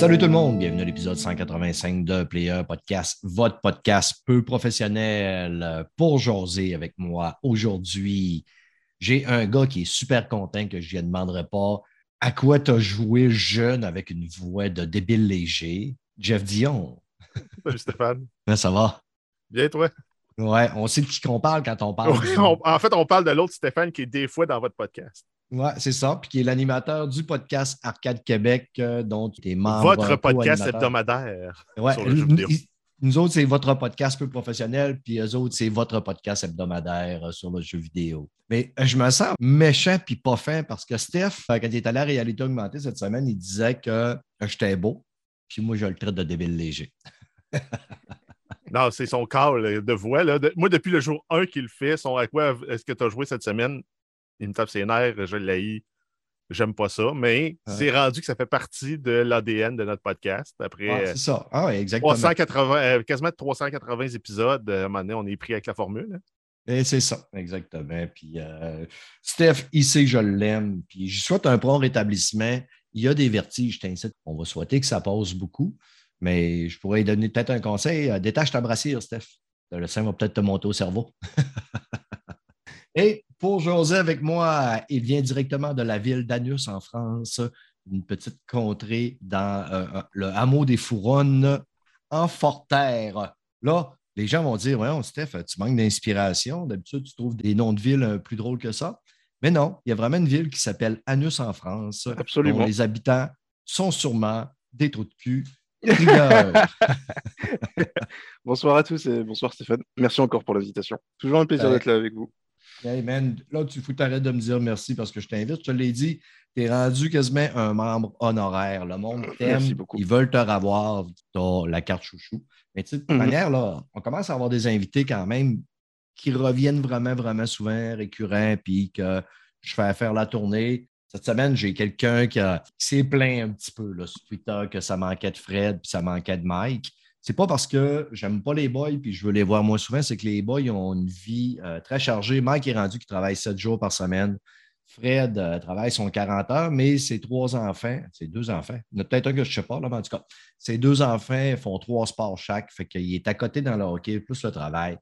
Salut tout le monde, bienvenue à l'épisode 185 de Player Podcast, votre podcast peu professionnel pour jaser avec moi. Aujourd'hui, j'ai un gars qui est super content que je ne demanderai pas à quoi tu as joué jeune avec une voix de débile léger. Jeff Dion. Salut Stéphane. Comment ça va? Bien, toi? Ouais, on sait de qui qu'on parle quand on parle. Oui, on- en fait, on parle de l'autre Stéphane qui est des fois dans votre podcast. Ouais, c'est ça. Puis qui est l'animateur du podcast Arcade Québec, euh, dont tu es membre. votre podcast co-animateur. hebdomadaire. Ouais, sur le jeu vidéo. nous autres, c'est votre podcast peu professionnel, puis eux autres, c'est votre podcast hebdomadaire euh, sur le jeu vidéo. Mais euh, je me sens méchant puis pas fin parce que Steph, euh, quand il est allé à réalité augmentée cette semaine, il disait que euh, j'étais beau, puis moi, je le traite de débile léger. Non, c'est son call de voix. Là. De- moi, depuis le jour 1 qu'il fait, son à quoi est-ce que tu as joué cette semaine? Il me tape ses nerfs, je l'ai. J'aime pas ça, mais Ouais. c'est rendu que ça fait partie de l'ADN de notre podcast. Après Ouais, c'est ça. Ah, exactement. 380, euh, quasiment 380 épisodes, euh, à un moment donné, on est pris avec la formule. hein. Et c'est ça, exactement. Puis euh, Steph, il sait que je l'aime. Puis je souhaite un prompt rétablissement. Il y a des vertiges, je t'incite. On va souhaiter que ça passe beaucoup. Mais je pourrais donner peut-être un conseil. Euh, Détache ta brassière, Steph. Le sein va peut-être te monter au cerveau. Et pour jaser avec moi, il vient directement de la ville d'Anus en France, une petite contrée dans euh, euh, le hameau des Fouronnes en Forterre. Là, les gens vont dire Voyons, Steph, tu manques d'inspiration. D'habitude, tu trouves des noms de villes euh, plus drôles que ça. Mais non, il y a vraiment une ville qui s'appelle Anus en France. Absolument. dont les habitants sont sûrement des trous de cul. Bonsoir à tous et bonsoir Stéphane. Merci encore pour l'invitation. Toujours un plaisir Ouais. d'être là avec vous. Hey man, là, tu faut t'arrêter de me dire merci parce que je t'invite. Je te l'ai dit, tu es rendu quasiment un membre honoraire. Le monde t'aime. Ils veulent te revoir. Tu as la carte chouchou. Mais tu sais, de toute Mhm. manière, là, on commence à avoir des invités quand même qui reviennent vraiment, vraiment souvent, récurrents, puis que je fais faire la tournée. Cette semaine, j'ai quelqu'un qui, a- qui s'est plaint un petit peu là, sur Twitter que ça manquait de Fred puis ça manquait de Mike. C'est pas parce que j'aime pas les boys puis je veux les voir moins souvent, c'est que les boys ont une vie euh, très chargée. Mike est rendu qui travaille sept jours par semaine. Fred euh, travaille son 40 heures, mais ses trois enfants, ses deux enfants, il y en a peut-être un que je ne sais pas, là, mais en tout cas, ses deux enfants font trois sports chaque, fait qu'il est à côté dans le hockey, plus le travail.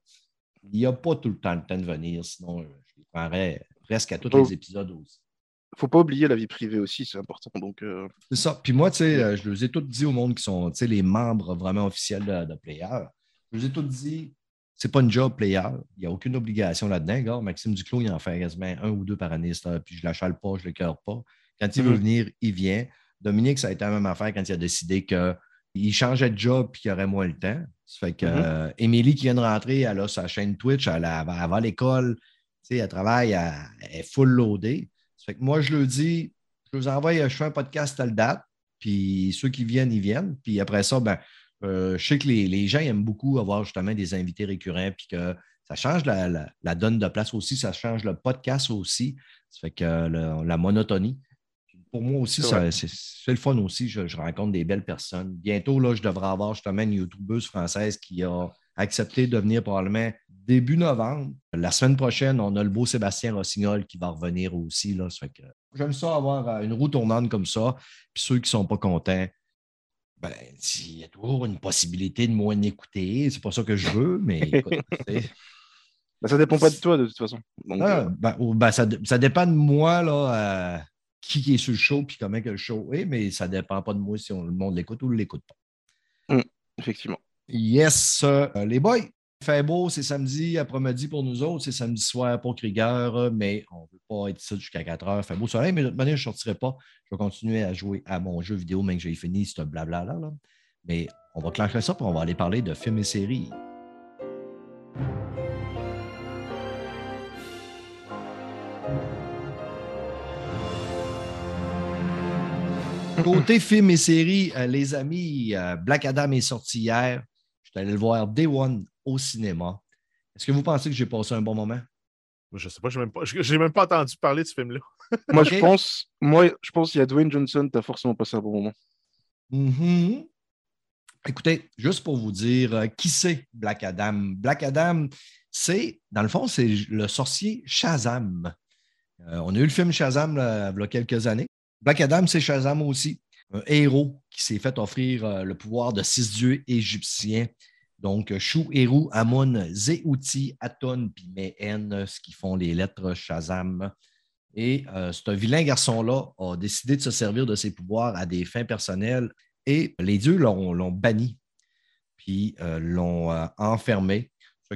Il n'a pas tout le temps le temps de venir, sinon euh, je les prendrais presque à tous Oh. les épisodes aussi. Faut pas oublier la vie privée aussi, c'est important. Donc, euh, C'est ça. Puis moi, tu sais, euh, je les ai tous dit au monde qui sont, les membres vraiment officiels de, de Player. Je les ai tous dit, c'est pas une job Player. Il n'y a aucune obligation là-dedans. Maxime Duclos, il en fait quasiment un ou deux par année, ça, puis je ne l'achale pas, je ne le cœur pas. Quand il veut Mhm. venir, il vient. Dominique, ça a été la même affaire quand il a décidé qu'il changeait de job et qu'il aurait moins le temps. Ça fait que Mhm. euh, Émilie qui vient de rentrer, elle a sa chaîne Twitch, elle, elle va à l'école, elle travaille, elle, elle est full loadée. Ça fait que moi, je le dis, je vous envoie, je fais un podcast telle date, puis ceux qui viennent, ils viennent. Puis après ça, ben, euh, je sais que les, les gens aiment beaucoup avoir justement des invités récurrents, puis que ça change la, la- la donne de place aussi, ça change le podcast aussi. Ça fait que euh, le- la monotonie. Pour moi aussi, c'est le fun aussi. Je, je rencontre des belles personnes. Bientôt, là, je devrais avoir justement une YouTubeuse française qui a accepté de venir probablement début novembre. La semaine prochaine, on a le beau Sébastien Rossignol qui va revenir aussi. Là. Ça fait que J'aime ça avoir euh, une roue tournante comme ça. Puis ceux qui ne sont pas contents, ben, il y a toujours une possibilité de moins écouter. C'est pas ça que je veux, mais écoute, bah, ça dépend pas de toi de toute façon. Donc, Ah, euh, ben, ben, ça, ça dépend de moi, là, euh, qui est sur le show puis comment que le show est, mais ça dépend pas de moi si on- le monde l'écoute ou ne l'écoute pas. effectivement. Yes, euh, les boys, fait beau, c'est samedi après-midi pour nous autres, c'est samedi soir pour Krieger, mais on ne veut pas être ici jusqu'à 4 heures. Fait beau soleil, mais de toute manière, je ne sortirai pas. Je vais continuer à jouer à mon jeu vidéo, même que j'ai fini ce blabla-là. là. Mais on va clencher ça, puis on va aller parler de films et séries. Côté film et série, euh, les amis, euh, Black Adam est sorti hier. Je suis allé le voir Day One au cinéma. Est-ce que vous pensez que j'ai passé un bon moment? Je sais pas, j'ai même pas, j'ai même pas entendu parler de ce film-là. Moi, je pense, moi, je pense qu'il y a Dwayne Johnson, tu as forcément passé un bon moment. Mhm. Écoutez, juste pour vous dire, euh, qui c'est Black Adam? Black Adam, c'est, dans le fond, c'est le sorcier Shazam. Euh, on a eu le film Shazam là, il y a quelques années. Black Adam, c'est Shazam aussi, un héros s'est fait offrir euh, le pouvoir de six dieux égyptiens. Donc, Chou, Héros, Amun, Zéouti, Aton, puis Mehen, ce qui font les lettres Shazam. Et euh, ce vilain garçon-là a décidé de se servir de ses pouvoirs à des fins personnelles et les dieux l'ont banni, puis euh, l'ont enfermé.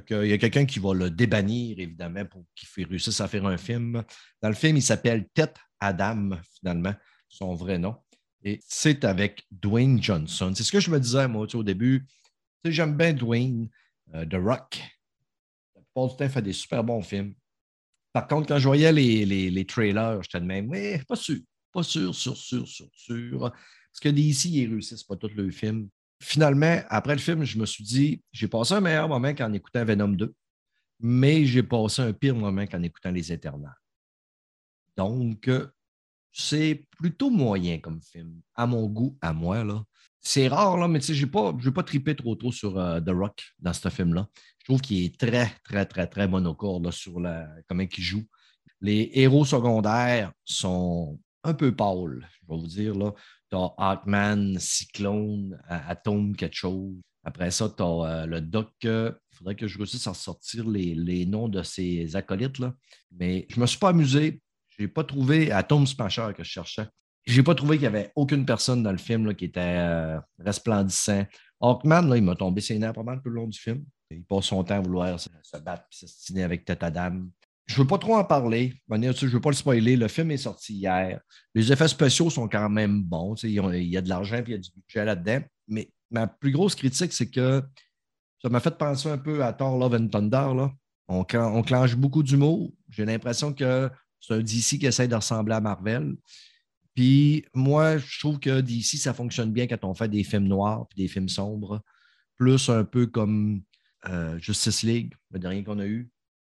Il y a quelqu'un qui va le débannir, évidemment, pour qu'il réussisse à faire un film. Dans le film, il s'appelle Tête Adam, finalement, son vrai nom. Et c'est avec Dwayne Johnson. C'est ce que je me disais, moi, au début. J'aime bien Dwayne, euh, The Rock. La plupart du temps, il fait des super bons films. Par contre, quand je voyais les, les, les trailers, j'étais de même, oui, pas sûr, pas sûr, sûr, sûr, sûr, sûr. Parce que DC, ils réussissent pas tous leurs films. Finalement, après le film, je me suis dit, j'ai passé un meilleur moment qu'en écoutant Venom 2, mais j'ai passé un pire moment qu'en écoutant Les Éternels. Donc, euh, c'est plutôt moyen comme film, à mon goût, à moi. là. C'est rare, là, mais tu je ne vais pas triper trop trop sur euh, The Rock dans ce film-là. Je trouve qu'il est très, très, très, très monocorde sur la, comment il joue. Les héros secondaires sont un peu pâles, je vais vous dire. Là. Tu as Hawkman, Cyclone, A- Atome, quelque chose. Après ça, tu as le Doc. Il faudrait que je réussisse à sortir les, les noms de ces acolytes. Là. Mais je ne me suis pas amusé. Je n'ai pas trouvé Atome Smasher que je cherchais. Je n'ai pas trouvé qu'il y avait aucune personne dans le film là, qui était euh, resplendissant. Hawkman, là, il m'a tombé ses nerfs pas mal tout le long du film. Il passe son temps à vouloir se, battre et s'estiner avec Tête Adam. Je veux pas trop en parler. Je ne veux pas le spoiler. Le film est sorti hier. Les effets spéciaux sont quand même bons. Il y a de l'argent et il y a du budget là-dedans. Mais ma plus grosse critique, c'est que ça m'a fait penser un peu à Thor Love and Thunder. Là. On, on clenche beaucoup d'humour. J'ai l'impression que c'est un DC qui essaie de ressembler à Marvel. Puis moi, je trouve que DC, ça fonctionne bien quand on fait des films noirs puis des films sombres. Plus un peu comme euh, Justice League, le dernier qu'on a eu.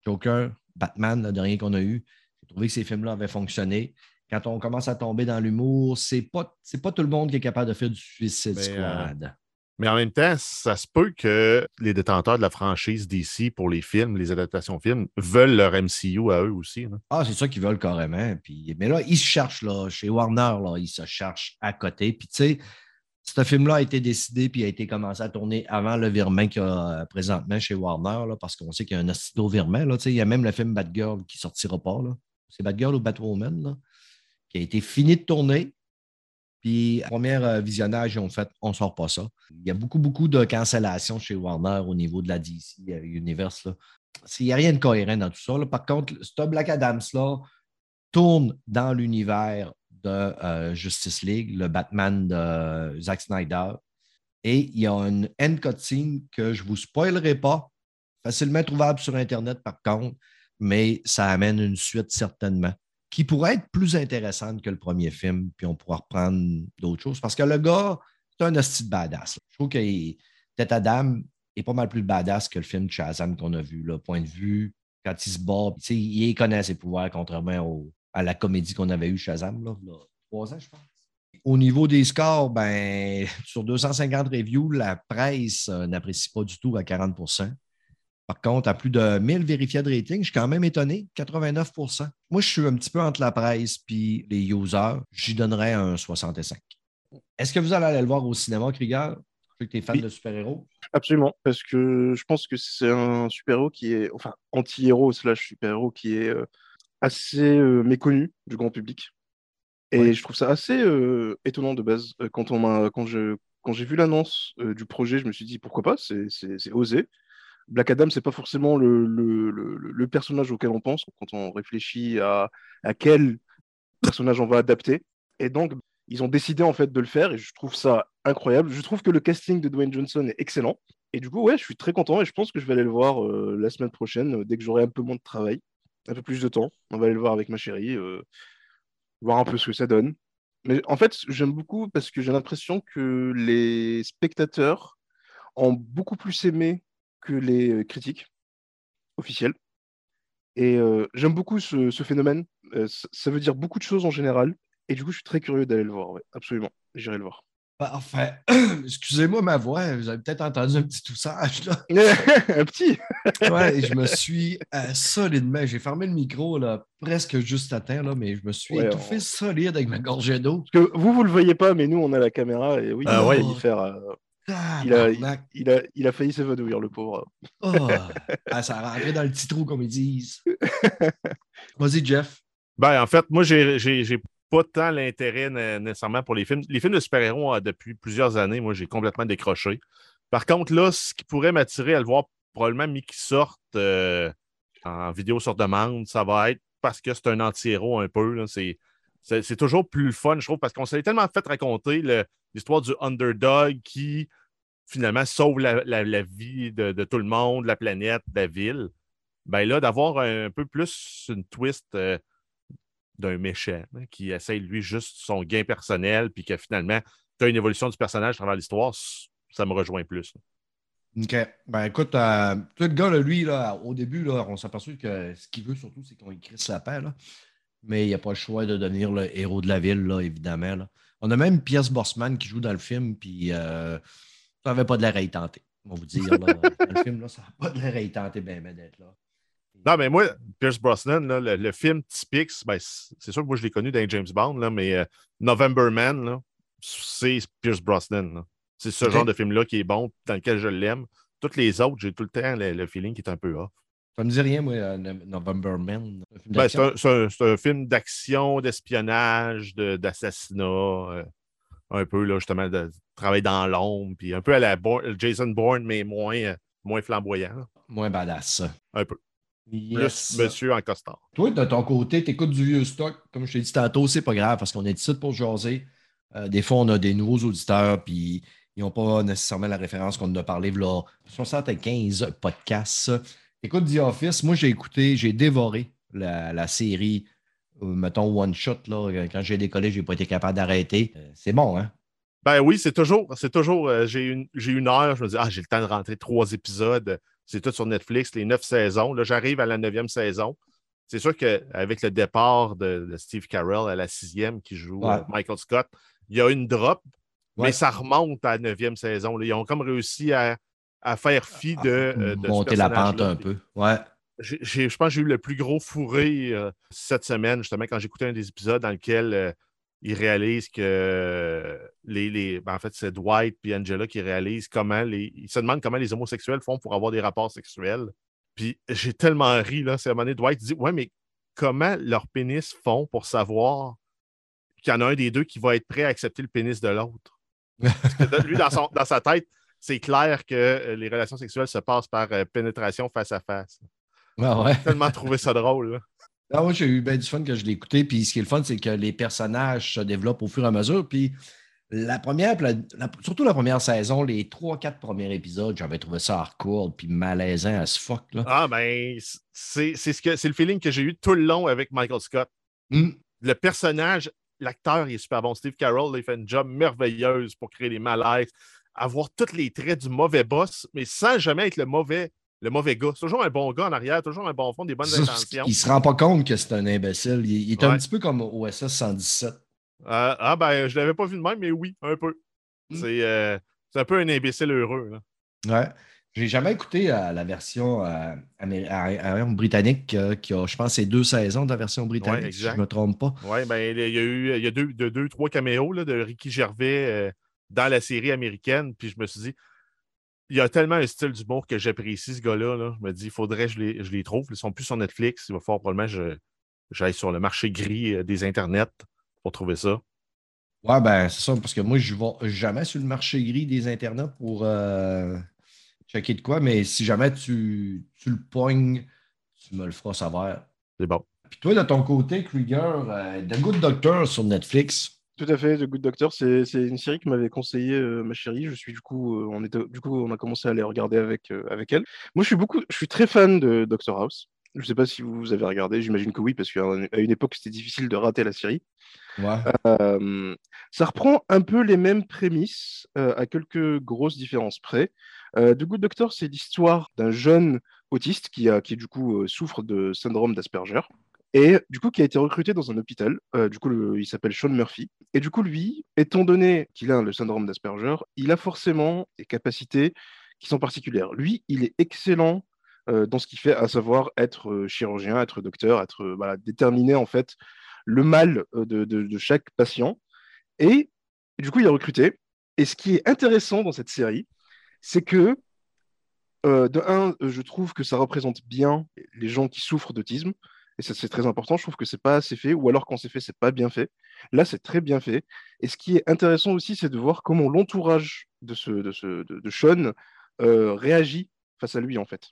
Joker, Batman, le dernier qu'on a eu. J'ai trouvé que ces films-là avaient fonctionné. Quand on commence à tomber dans l'humour, c'est pas, pas tout le monde qui est capable de faire du Suicide Mais, Squad. Mais en même temps, ça se peut que les détenteurs de la franchise DC pour les films, les adaptations films, veulent leur MCU à eux aussi. là. Ah, c'est ça qu'ils veulent carrément. Mais là, ils se cherchent, là, chez Warner, ils se cherchent à côté. Puis, tu sais, ce film-là a été décidé puis a été commencé à tourner avant le virement qu'il y a euh, présentement chez Warner, parce qu'on sait qu'il y a un astido virement. Il y a même le film Batgirl qui ne sortira pas. C'est Batgirl ou Batwoman, là, qui a été fini de tourner. Puis, premier euh, visionnage, ils ont fait on sort pas ça. Il y a beaucoup, beaucoup de cancellations chez Warner au niveau de la DC euh, Universe. là. Il n'y a rien de cohérent dans tout ça. Par contre, ce Black Adams-là tourne dans l'univers de euh, Justice League, le Batman de Zack Snyder. Et il y a une end cutscene que je ne vous spoilerai pas, facilement trouvable sur Internet par contre, mais ça amène une suite certainement, qui pourrait être plus intéressante que le premier film, puis on pourra reprendre d'autres choses. Parce que le gars, c'est un hostie badass. Je trouve que Tête Adam est pas mal plus badass que le film Shazam qu'on a vu. Là. Point de vue, quand il se bat, il connaît ses pouvoirs, contrairement à la comédie qu'on avait eu Shazam, là, trois ans, je pense. Au niveau des scores, ben, sur 250 reviews, la presse euh, n'apprécie pas du tout à 40 Par contre, à plus de 1000 vérifiés de rating, je suis quand même étonné, 89% Moi, je suis un petit peu entre la presse et les users. J'y donnerais un 65 Est-ce que vous allez aller le voir au cinéma, Krieger? Je sais que tu es fan Oui. de super-héros. Absolument, parce que je pense que c'est un super-héros qui est, enfin, anti-héros slash super-héros qui est euh, assez euh, méconnu du grand public. Et je trouve ça assez euh, étonnant de base. Quand, on quand, je, quand j'ai vu l'annonce euh, du projet, je me suis dit pourquoi pas, c'est osé. Black Adam, c'est pas forcément le, le, le, personnage auquel on pense quand on réfléchit à, à quel personnage on va adapter. Et donc, ils ont décidé en fait de le faire et je trouve ça incroyable. Je trouve que le casting de Dwayne Johnson est excellent. Et du coup, ouais, je suis très content et je pense que je vais aller le voir euh, la semaine prochaine euh, dès que j'aurai un peu moins de travail, un peu plus de temps. On va aller le voir avec ma chérie, euh, voir un peu ce que ça donne. Mais en fait, j'aime beaucoup parce que j'ai l'impression que les spectateurs ont beaucoup plus aimé que les euh, critiques officielles. Et euh, j'aime beaucoup ce, ce phénomène. Euh, ça, veut dire beaucoup de choses en général. Et du coup, je suis très curieux d'aller le voir. ouais, absolument. J'irai le voir. Parfait. Excusez-moi ma voix, vous avez peut-être entendu un petit toussage. Là. Un petit. Ouais, et je me suis euh, solidement, j'ai fermé le micro là, presque juste à temps, là, mais je me suis Ouais, étouffé on- solide avec ma gorgée d'eau. Parce que vous, vous le voyez pas, mais nous, on a la caméra. Et oui, Ah il a ouais. failli faire, euh, Il a- il, a, il a failli s'évanouir, le pauvre. Oh, ah, ça a rentré dans le petit trou, comme ils disent. Vas-y, Jeff. Ben, en fait, moi, j'ai pas tant l'intérêt né- nécessairement pour les films. Les films de super-héros, euh, depuis plusieurs années, moi, j'ai complètement décroché. Par contre, là, ce qui pourrait m'attirer à le voir, probablement, mis qu'il sorte euh, en vidéo sur demande, ça va être parce que c'est un anti-héros un peu. C'est c'est- c'est toujours plus fun, je trouve, parce qu'on s'est tellement fait raconter l'histoire du underdog qui, finalement, sauve la, vie de, tout le monde, la planète, la ville. Ben là, d'avoir un peu plus une twist euh, d'un méchant hein, qui essaye, lui, juste son gain personnel, puis que finalement, tu as une évolution du personnage à travers l'histoire, ça me rejoint plus. OK. Ben écoute, euh, le gars, lui, là, au début, là, on s'aperçoit que ce qu'il veut surtout, c'est qu'on écrit sa paix. Là. Mais il n'y a pas le choix de devenir le héros de la ville, là, évidemment. On a même Pierce Bossman qui joue dans le film, puis euh, ça n'avait pas de l'air à y tenter. On va vous dire, là, dans le film, là, ça n'a pas de l'air à y tenter ben, ben, d'être là. Non, mais moi, Pierce Brosnan, là, le, le film typique, c'est ben, c'est sûr que moi, je l'ai connu dans James Bond, là, mais euh, November Man, c'est Pierce Brosnan. là. C'est ce genre de film-là qui est bon, dans lequel je l'aime. Toutes les autres, j'ai tout le temps le, le feeling qui est un peu off. Ça me dit rien, moi, euh, No- November Man. Ben, c'est un, c'est un- c'est un film d'action, d'espionnage, de- d'assassinat, euh, un peu, là, justement, de travail dans l'ombre, puis un peu à la Jason Bourne, mais moins, euh, moins flamboyant. là. Moins badass. Un peu. Yes. Plus monsieur en costard. Toi, de ton côté, tu écoutes du vieux stock. Comme je t'ai dit tantôt, c'est pas grave parce qu'on est ici pour jaser. Euh, des fois, on a des nouveaux auditeurs, puis ils n'ont pas nécessairement la référence qu'on a parlé là, 75 podcasts. Écoute The Office, moi j'ai écouté, j'ai dévoré la, la série, mettons One Shot. Là, quand j'ai décollé, j'ai pas été capable d'arrêter. Euh, c'est bon, hein? Ben oui, c'est toujours, c'est toujours, euh, j'ai une, j'ai une heure, je me dis, ah, j'ai le temps de rentrer trois épisodes. C'est tout sur Netflix, les neuf saisons. Là, j'arrive à la neuvième saison. C'est sûr qu'avec le départ de, de Steve Carell à la sixième qui joue Ouais. euh, Michael Scott, il y a une drop, Ouais. mais ça remonte à la neuvième saison. là. Ils ont comme réussi à, à faire fi de, euh, de ce Monter la pente un peu. Ouais. Je pense que j'ai eu le plus gros fourré euh, cette semaine, justement, quand j'écoutais un des épisodes dans lequel euh, ils réalisent que euh, les. ben, en fait, c'est Dwight et Angela qui réalisent comment les. Ils se demandent comment les homosexuels font pour avoir des rapports sexuels. Puis j'ai tellement ri, là. C'est à un moment donné, Dwight dit Ouais, mais comment leurs pénis font pour savoir qu'il y en a un des deux qui va être prêt à accepter le pénis de l'autre? Parce que lui, dans, sa tête, c'est clair que les relations sexuelles se passent par pénétration face à face. Ouais. J'ai tellement trouvé ça drôle. là. Ah, moi, j'ai eu bien du fun que je l'ai écouté. Puis ce qui est le fun, c'est que les personnages se développent au fur et à mesure. Puis la première, la- la- surtout la première saison, les trois, quatre premiers épisodes, j'avais trouvé ça hardcore puis malaisant à ce fuck. Là. Ah, ben, c'est c'est ce que c'est le feeling que j'ai eu tout le long avec Michael Scott. Hum. Le personnage, l'acteur, il est super bon. Steve Carroll, il fait une job merveilleuse pour créer des malaises, avoir tous les traits du mauvais boss, mais sans jamais être le mauvais, le mauvais gars. C'est toujours un bon gars en arrière, toujours un bon fond, des bonnes intentions. il se rend pas compte que c'est un imbécile. Il, il est un petit peu comme OSS 117. Euh, ah, ben, je l'avais pas vu de même, mais oui, un peu. Mm. C'est euh, c'est un peu un imbécile heureux. là. Ouais. J'ai jamais écouté euh, la version britannique qui a, je pense, c'est deux saisons de la version britannique, si je ne me trompe pas. Oui, ben, il y a eu il y a deux, de- deux trois caméos là, de Ricky Gervais dans la série américaine. Puis je me suis dit, il y a tellement un style d'humour que j'apprécie ce gars-là. là. Je me dis, il faudrait que je les, je les trouve. Ils sont plus sur Netflix. Il va falloir probablement que j'aille sur le marché gris euh, des internets pour trouver ça. Ouais, ben c'est ça, parce que moi, je ne vais jamais sur le marché gris des internets pour euh, checker de quoi, mais si jamais tu, tu le pognes, tu me le feras savoir. C'est bon. Puis toi, de ton côté, Krieger, euh, The Good Doctor sur Netflix. Tout à fait, The Good Doctor, c'est une série que m'avait conseillé euh, ma chérie. Je suis du coup, euh, on était, du coup, on a commencé à les regarder avec, euh, avec elle. Moi, je suis beaucoup, je suis très fan de Doctor House. Je ne sais pas si vous avez regardé, j'imagine que oui, parce qu'à une époque, c'était difficile de rater la série. Ça reprend un peu les mêmes prémices, à quelques grosses différences près. The Good Doctor, c'est l'histoire d'un jeune autiste qui, a, qui du coup souffre de syndrome d'Asperger et du coup qui a été recruté dans un hôpital. du coup, il s'appelle Sean Murphy. Et du coup, lui, étant donné qu'il a le syndrome d'Asperger, il a forcément des capacités qui sont particulières. Lui, il est excellent dans ce qu'il fait, à savoir être chirurgien, être docteur, être voilà, déterminé en fait le mal euh, de, chaque patient. Et du coup, il a recruté. Et ce qui est intéressant dans cette série, c'est que, euh, de un, euh, je trouve que ça représente bien les gens qui souffrent d'autisme. Et ça, c'est très important. Je trouve que c'est pas assez fait, ou alors quand c'est fait, c'est pas bien fait. Là, c'est très bien fait. Et ce qui est intéressant aussi, c'est de voir comment l'entourage de, ce, de, ce, de, Sean réagit face à lui, en fait.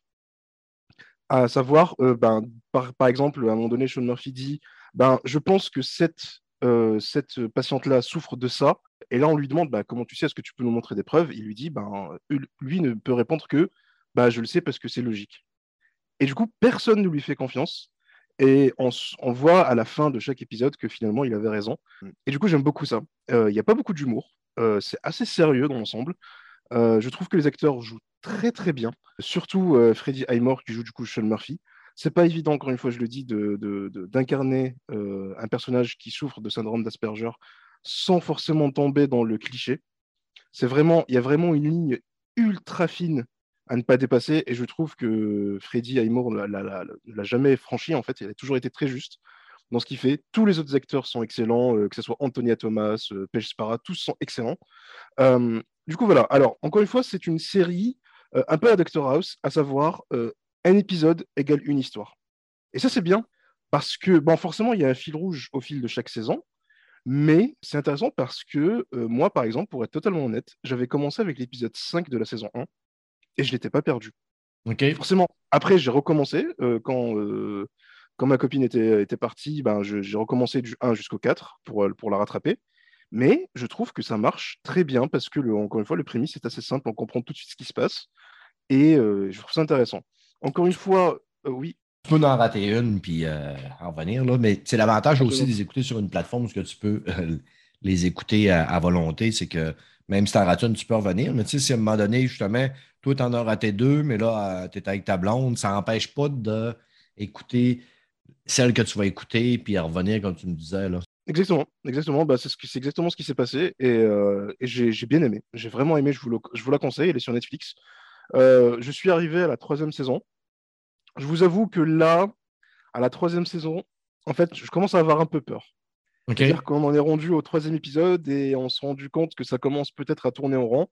À savoir, ben, par, par, exemple, à un moment donné, Sean Murphy dit ben, je pense que cette, euh, cette patiente-là souffre de ça. Et là, on lui demande bah, comment tu sais, est-ce que tu peux nous montrer des preuves Il lui dit ben, lui ne peut répondre que bah, je le sais parce que c'est logique. Et du coup, personne ne lui fait confiance. Et on, voit à la fin de chaque épisode que finalement, il avait raison. Et du coup, j'aime beaucoup ça. Euh, il n'y a pas beaucoup d'humour. Euh, c'est assez sérieux dans l'ensemble. je trouve que les acteurs jouent très très bien. Surtout Freddie Highmore qui joue du coup Sean Murphy. C'est pas évident, encore une fois, je le dis, d'incarner euh, un personnage qui souffre de syndrome d'Asperger sans forcément tomber dans le cliché. C'est vraiment, il y a vraiment une ligne ultra fine à ne pas dépasser, et je trouve que Freddy Highmore ne l'a jamais franchi. En fait, il a toujours été très juste dans ce qu'il fait. Tous les autres acteurs sont excellents, euh, que ce soit Antonia Thomas, euh, Spara, tous sont excellents. du coup, voilà. Alors, encore une fois, c'est une série un peu à Doctor House, à savoir un épisode égale une histoire. Et ça, c'est bien, parce que, bon, forcément, il y a un fil rouge au fil de chaque saison, mais c'est intéressant parce que euh, moi, par exemple, pour être totalement honnête, j'avais commencé avec l'épisode 5 de la saison 1 et je n'étais pas perdu. Ok. Forcément, après, j'ai recommencé euh, quand, euh, quand ma copine était, était partie, ben, j'ai recommencé du 1 jusqu'au 4 pour, pour la rattraper. Mais je trouve que ça marche très bien parce que, le, encore une fois, le prémisse est assez simple, on comprend tout de suite ce qui se passe et je trouve ça intéressant. Encore une fois, euh, oui. Tu peux en rater une puis euh, en venir, là, mais c'est l'avantage aussi de les écouter sur une plateforme où tu peux euh, les écouter à, volonté. C'est que même si tu en rates une, tu peux revenir. Mais tu sais, si à un moment donné, justement, toi, tu en as raté deux, mais là, tu es avec ta blonde, ça n'empêche pas d'écouter celle que tu vas écouter puis à revenir, comme tu me disais. Là. Exactement, exactement. Bah, c'est, ce exactement ce qui s'est passé et, j'ai, bien aimé. J'ai vraiment aimé, je vous, je vous la conseille, elle est sur Netflix. Euh, je suis arrivé à la troisième saison. Je vous avoue que là, à la troisième saison, en fait, je commence à avoir un peu peur. C'est-à-dire qu'on en est rendu au troisième épisode et on s'est rendu compte que ça commence peut-être à tourner en rond.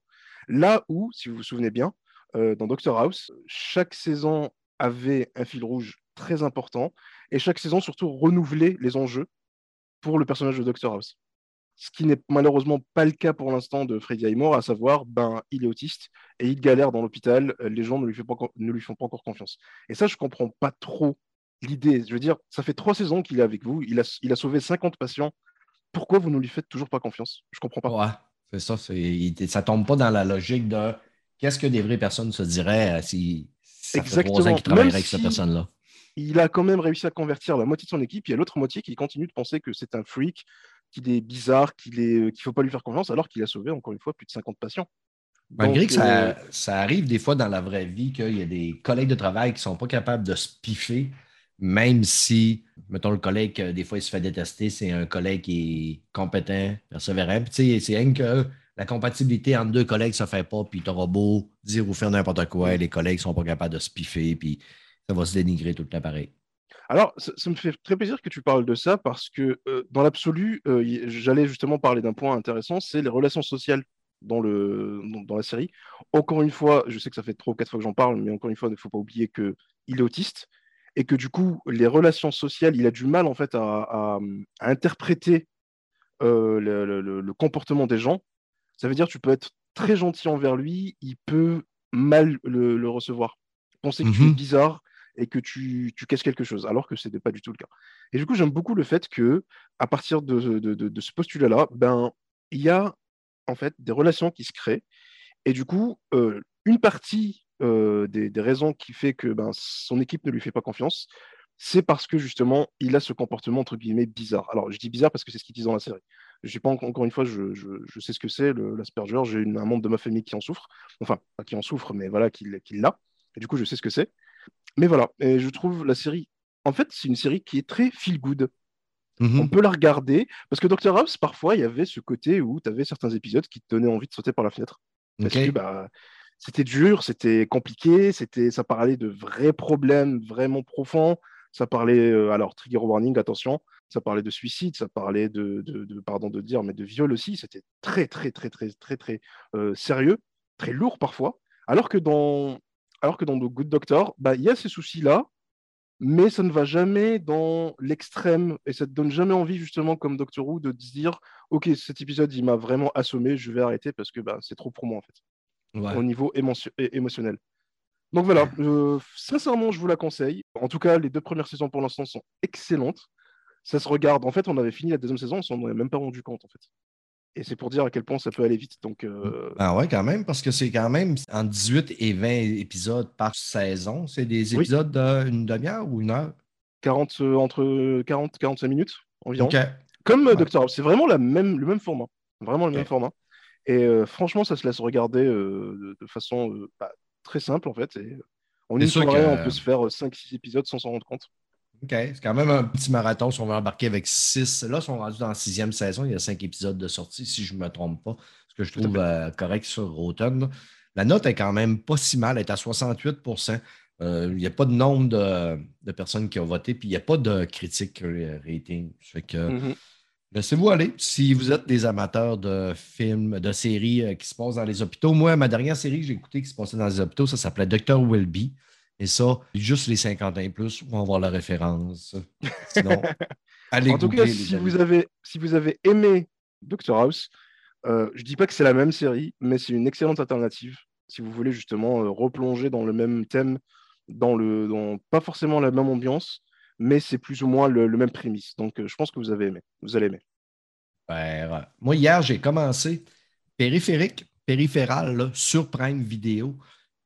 Là où, si vous vous souvenez bien, euh, dans Doctor House, chaque saison avait un fil rouge très important et chaque saison surtout renouvelait les enjeux pour le personnage de Doctor House ce qui n'est malheureusement pas le cas pour l'instant de Freddy Highmore, à savoir, ben, il est autiste et il galère dans l'hôpital, euh, les gens ne lui, font pas, encore confiance. Et ça, je ne comprends pas trop l'idée. Je veux dire, ça fait trois saisons qu'il est avec vous, il a, il a sauvé 50 patients. Pourquoi vous ne lui faites toujours pas confiance? Je ne comprends pas. C'est ça. Ça tombe pas dans la logique de qu'est-ce que des vraies personnes se diraient euh, si ça Exactement. fait trois ans qu'il travaillerait avec cette personne-là? il a quand même réussi à convertir la moitié de son équipe. Il y a l'autre moitié qui continue de penser que c'est un freak, qu'il est bizarre, qu'il ne faut pas lui faire confiance, alors qu'il a sauvé, encore une fois, plus de 50 patients. Malgré que euh, ça, arrive des fois dans la vraie vie qu'il y a des collègues de travail qui ne sont pas capables de se piffer, même si, mettons, le collègue, des fois, il se fait détester, c'est un collègue qui est compétent, persévérant. Puis, c'est rien que la compatibilité entre deux collègues ne se fait pas, puis tu auras beau dire ou faire n'importe quoi, les collègues ne sont pas capables de se piffer, puis ça va se dénigrer tout le temps pareil. Alors, ça, me fait très plaisir que tu parles de ça parce que euh, dans l'absolu, euh, j'allais justement parler d'un point intéressant, c'est les relations sociales dans, le, dans, la série. Encore une fois, je sais que ça fait trois ou quatre fois que j'en parle, mais encore une fois, il ne faut pas oublier qu'il est autiste et que du coup, les relations sociales, il a du mal en fait à, interpréter euh, le, comportement des gens. Ça veut dire que tu peux être très gentil envers lui, il peut mal le, recevoir. Penser que tu es mmh bizarre, et que tu, tu casses quelque chose, alors que ce n'était pas du tout le cas. Et du coup, j'aime beaucoup le fait que, à partir de, de, ce postulat-là, ben, il y a en fait des relations qui se créent. Et du coup, euh, une partie euh, des, des raisons qui fait que ben, son équipe ne lui fait pas confiance, c'est parce que justement, il a ce comportement entre guillemets bizarre. Alors, je dis bizarre parce que c'est ce qu'ils disent dans la série. Je sais pas encore une fois, je, je, je sais ce que c'est l'Asperger. J'ai un membre de ma famille qui en souffre, enfin pas qui en souffre, mais voilà, qui, qui l'a. Et du coup, je sais ce que c'est. Mais voilà, et je trouve la série. En fait, c'est une série qui est très feel good. Mhm. On peut la regarder parce que Dr House, parfois, il y avait ce côté où tu avais certains épisodes qui te donnaient envie de sauter par la fenêtre. Parce que bah, c'était dur, c'était compliqué, c'était, ça parlait de vrais problèmes vraiment profonds. Ça parlait, euh, alors trigger warning, attention, ça parlait de suicide, ça parlait de, de, de- pardon de dire, mais de viol aussi. C'était très, très, très, très, très, très euh, sérieux, très lourd parfois. Alors que dans, alors que dans The Good Doctor, bah, il y a ces soucis-là, mais ça ne va jamais dans l'extrême et ça te donne jamais envie, justement, comme Doctor Who, de te dire, OK, cet épisode, il m'a vraiment assommé, je vais arrêter parce que bah, c'est trop pour moi, en fait Ouais. au niveau émotionnel. Donc voilà, euh, sincèrement, je vous la conseille. En tout cas, les deux premières saisons pour l'instant sont excellentes. Ça se regarde. En fait, on avait fini la deuxième saison, on s'en est même pas rendu compte, en fait. Et c'est pour dire à quel point ça peut aller vite. Donc, euh, Ah ouais, quand même, parce que c'est quand même en 18 et 20 épisodes par saison. C'est des Oui. épisodes d'une demi-heure ou une heure? 40, euh, entre 40 et 45 minutes environ. Comme euh, Ouais. Doctor House, c'est vraiment la même, le même format. Vraiment le même format. Et euh, franchement, ça se laisse regarder de, de façon bah, très simple, en fait. Et, en une soirée, que- on peut se faire 5-6 épisodes sans s'en rendre compte. OK. C'est quand même un petit marathon si on veut embarquer avec six. Là, ils sont rendus dans la sixième saison. Il y a cinq épisodes de sortie, si je ne me trompe pas. Ce que je trouve euh, correct sur là. La note est quand même pas si mal. Elle est à 68% Euh, Il n'y a pas de nombre de, de personnes qui ont voté, puis il n'y a pas de critique euh, rating. Fait que Mhm. laissez-vous aller. Si vous êtes des amateurs de films, de séries euh, qui se passent dans les hôpitaux, moi, ma dernière série que j'ai écoutée qui se passait dans les hôpitaux, ça s'appelait Dr. Welby. Et ça, juste les 50 ans et plus vont avoir la référence. Sinon, allez En tout cas, si vous, avez, si vous avez aimé Doctor House, euh, je dis pas que c'est la même série, mais c'est une excellente alternative si vous voulez justement euh, replonger dans le même thème, dans le, dans, pas forcément la même ambiance, mais c'est plus ou moins le, le même prémisse. Donc, euh, je pense que vous avez aimé. Vous allez aimer. Ben, Moi, hier, j'ai commencé périphérique, périphéral là, sur Prime Vidéo.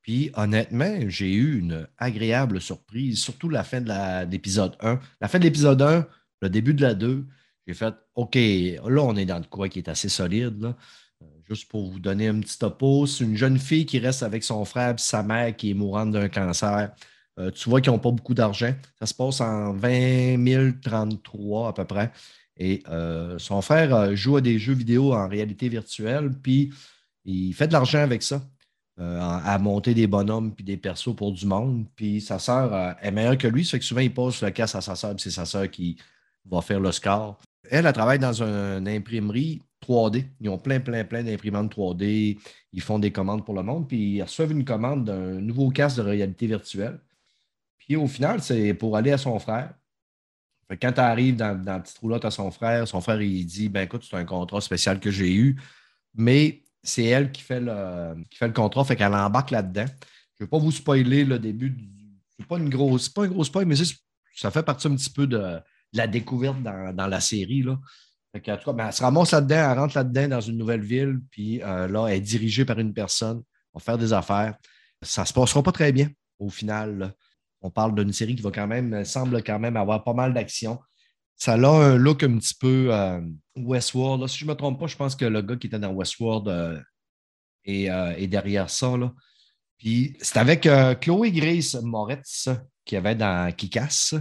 Puis, honnêtement, j'ai eu une agréable surprise, surtout la fin de l'épisode 1. La fin de l'épisode 1, le début de la 2, j'ai fait OK, là, on est dans de quoi qui est assez solide. là. Euh, Juste pour vous donner un petit topo, c'est une jeune fille qui reste avec son frère et sa mère qui est mourante d'un cancer. Euh, tu vois qu'ils n'ont pas beaucoup d'argent. Ça se passe en 20 033 à peu près. Et euh, son frère joue à des jeux vidéo en réalité virtuelle, puis il fait de l'argent avec ça, euh, à, monter des bonhommes puis des persos pour du monde. Puis sa sœur euh, est meilleure que lui, ça fait que souvent il passe le casse à sa sœur, puis c'est sa sœur qui va faire le score. Elle, elle travaille dans une imprimerie 3D. Ils ont plein, plein, plein d'imprimantes 3D. Ils font des commandes pour le monde, puis ils reçoivent une commande d'un nouveau casque de réalité virtuelle. Puis au final, c'est pour aller à son frère. Quand tu arrives dans, dans la petite roulotte à son frère, son frère, il dit Ben écoute, c'est un contrat spécial que j'ai eu, mais c'est elle qui fait le, qui fait le contrat, fait qu'elle embarque là-dedans. Je ne vais pas vous spoiler le début du. C'est pas un gros spoil, mais ça fait partie un petit peu de, la découverte dans, dans la série. Là. En tout cas, ben, elle se ramasse là-dedans, elle rentre là-dedans dans une nouvelle ville, puis euh, là, elle est dirigée par une personne, on va faire des affaires. Ça ne se passera pas très bien au final. On parle d'une série qui va quand même, semble quand même avoir pas mal d'action. Ça a un look un petit peu euh, Westworld. Si je ne me trompe pas, je pense que le gars qui était dans Westworld euh, est, euh, est derrière ça. Là. Puis c'est avec Chloé Grace Moretz qui avait dans Kikas,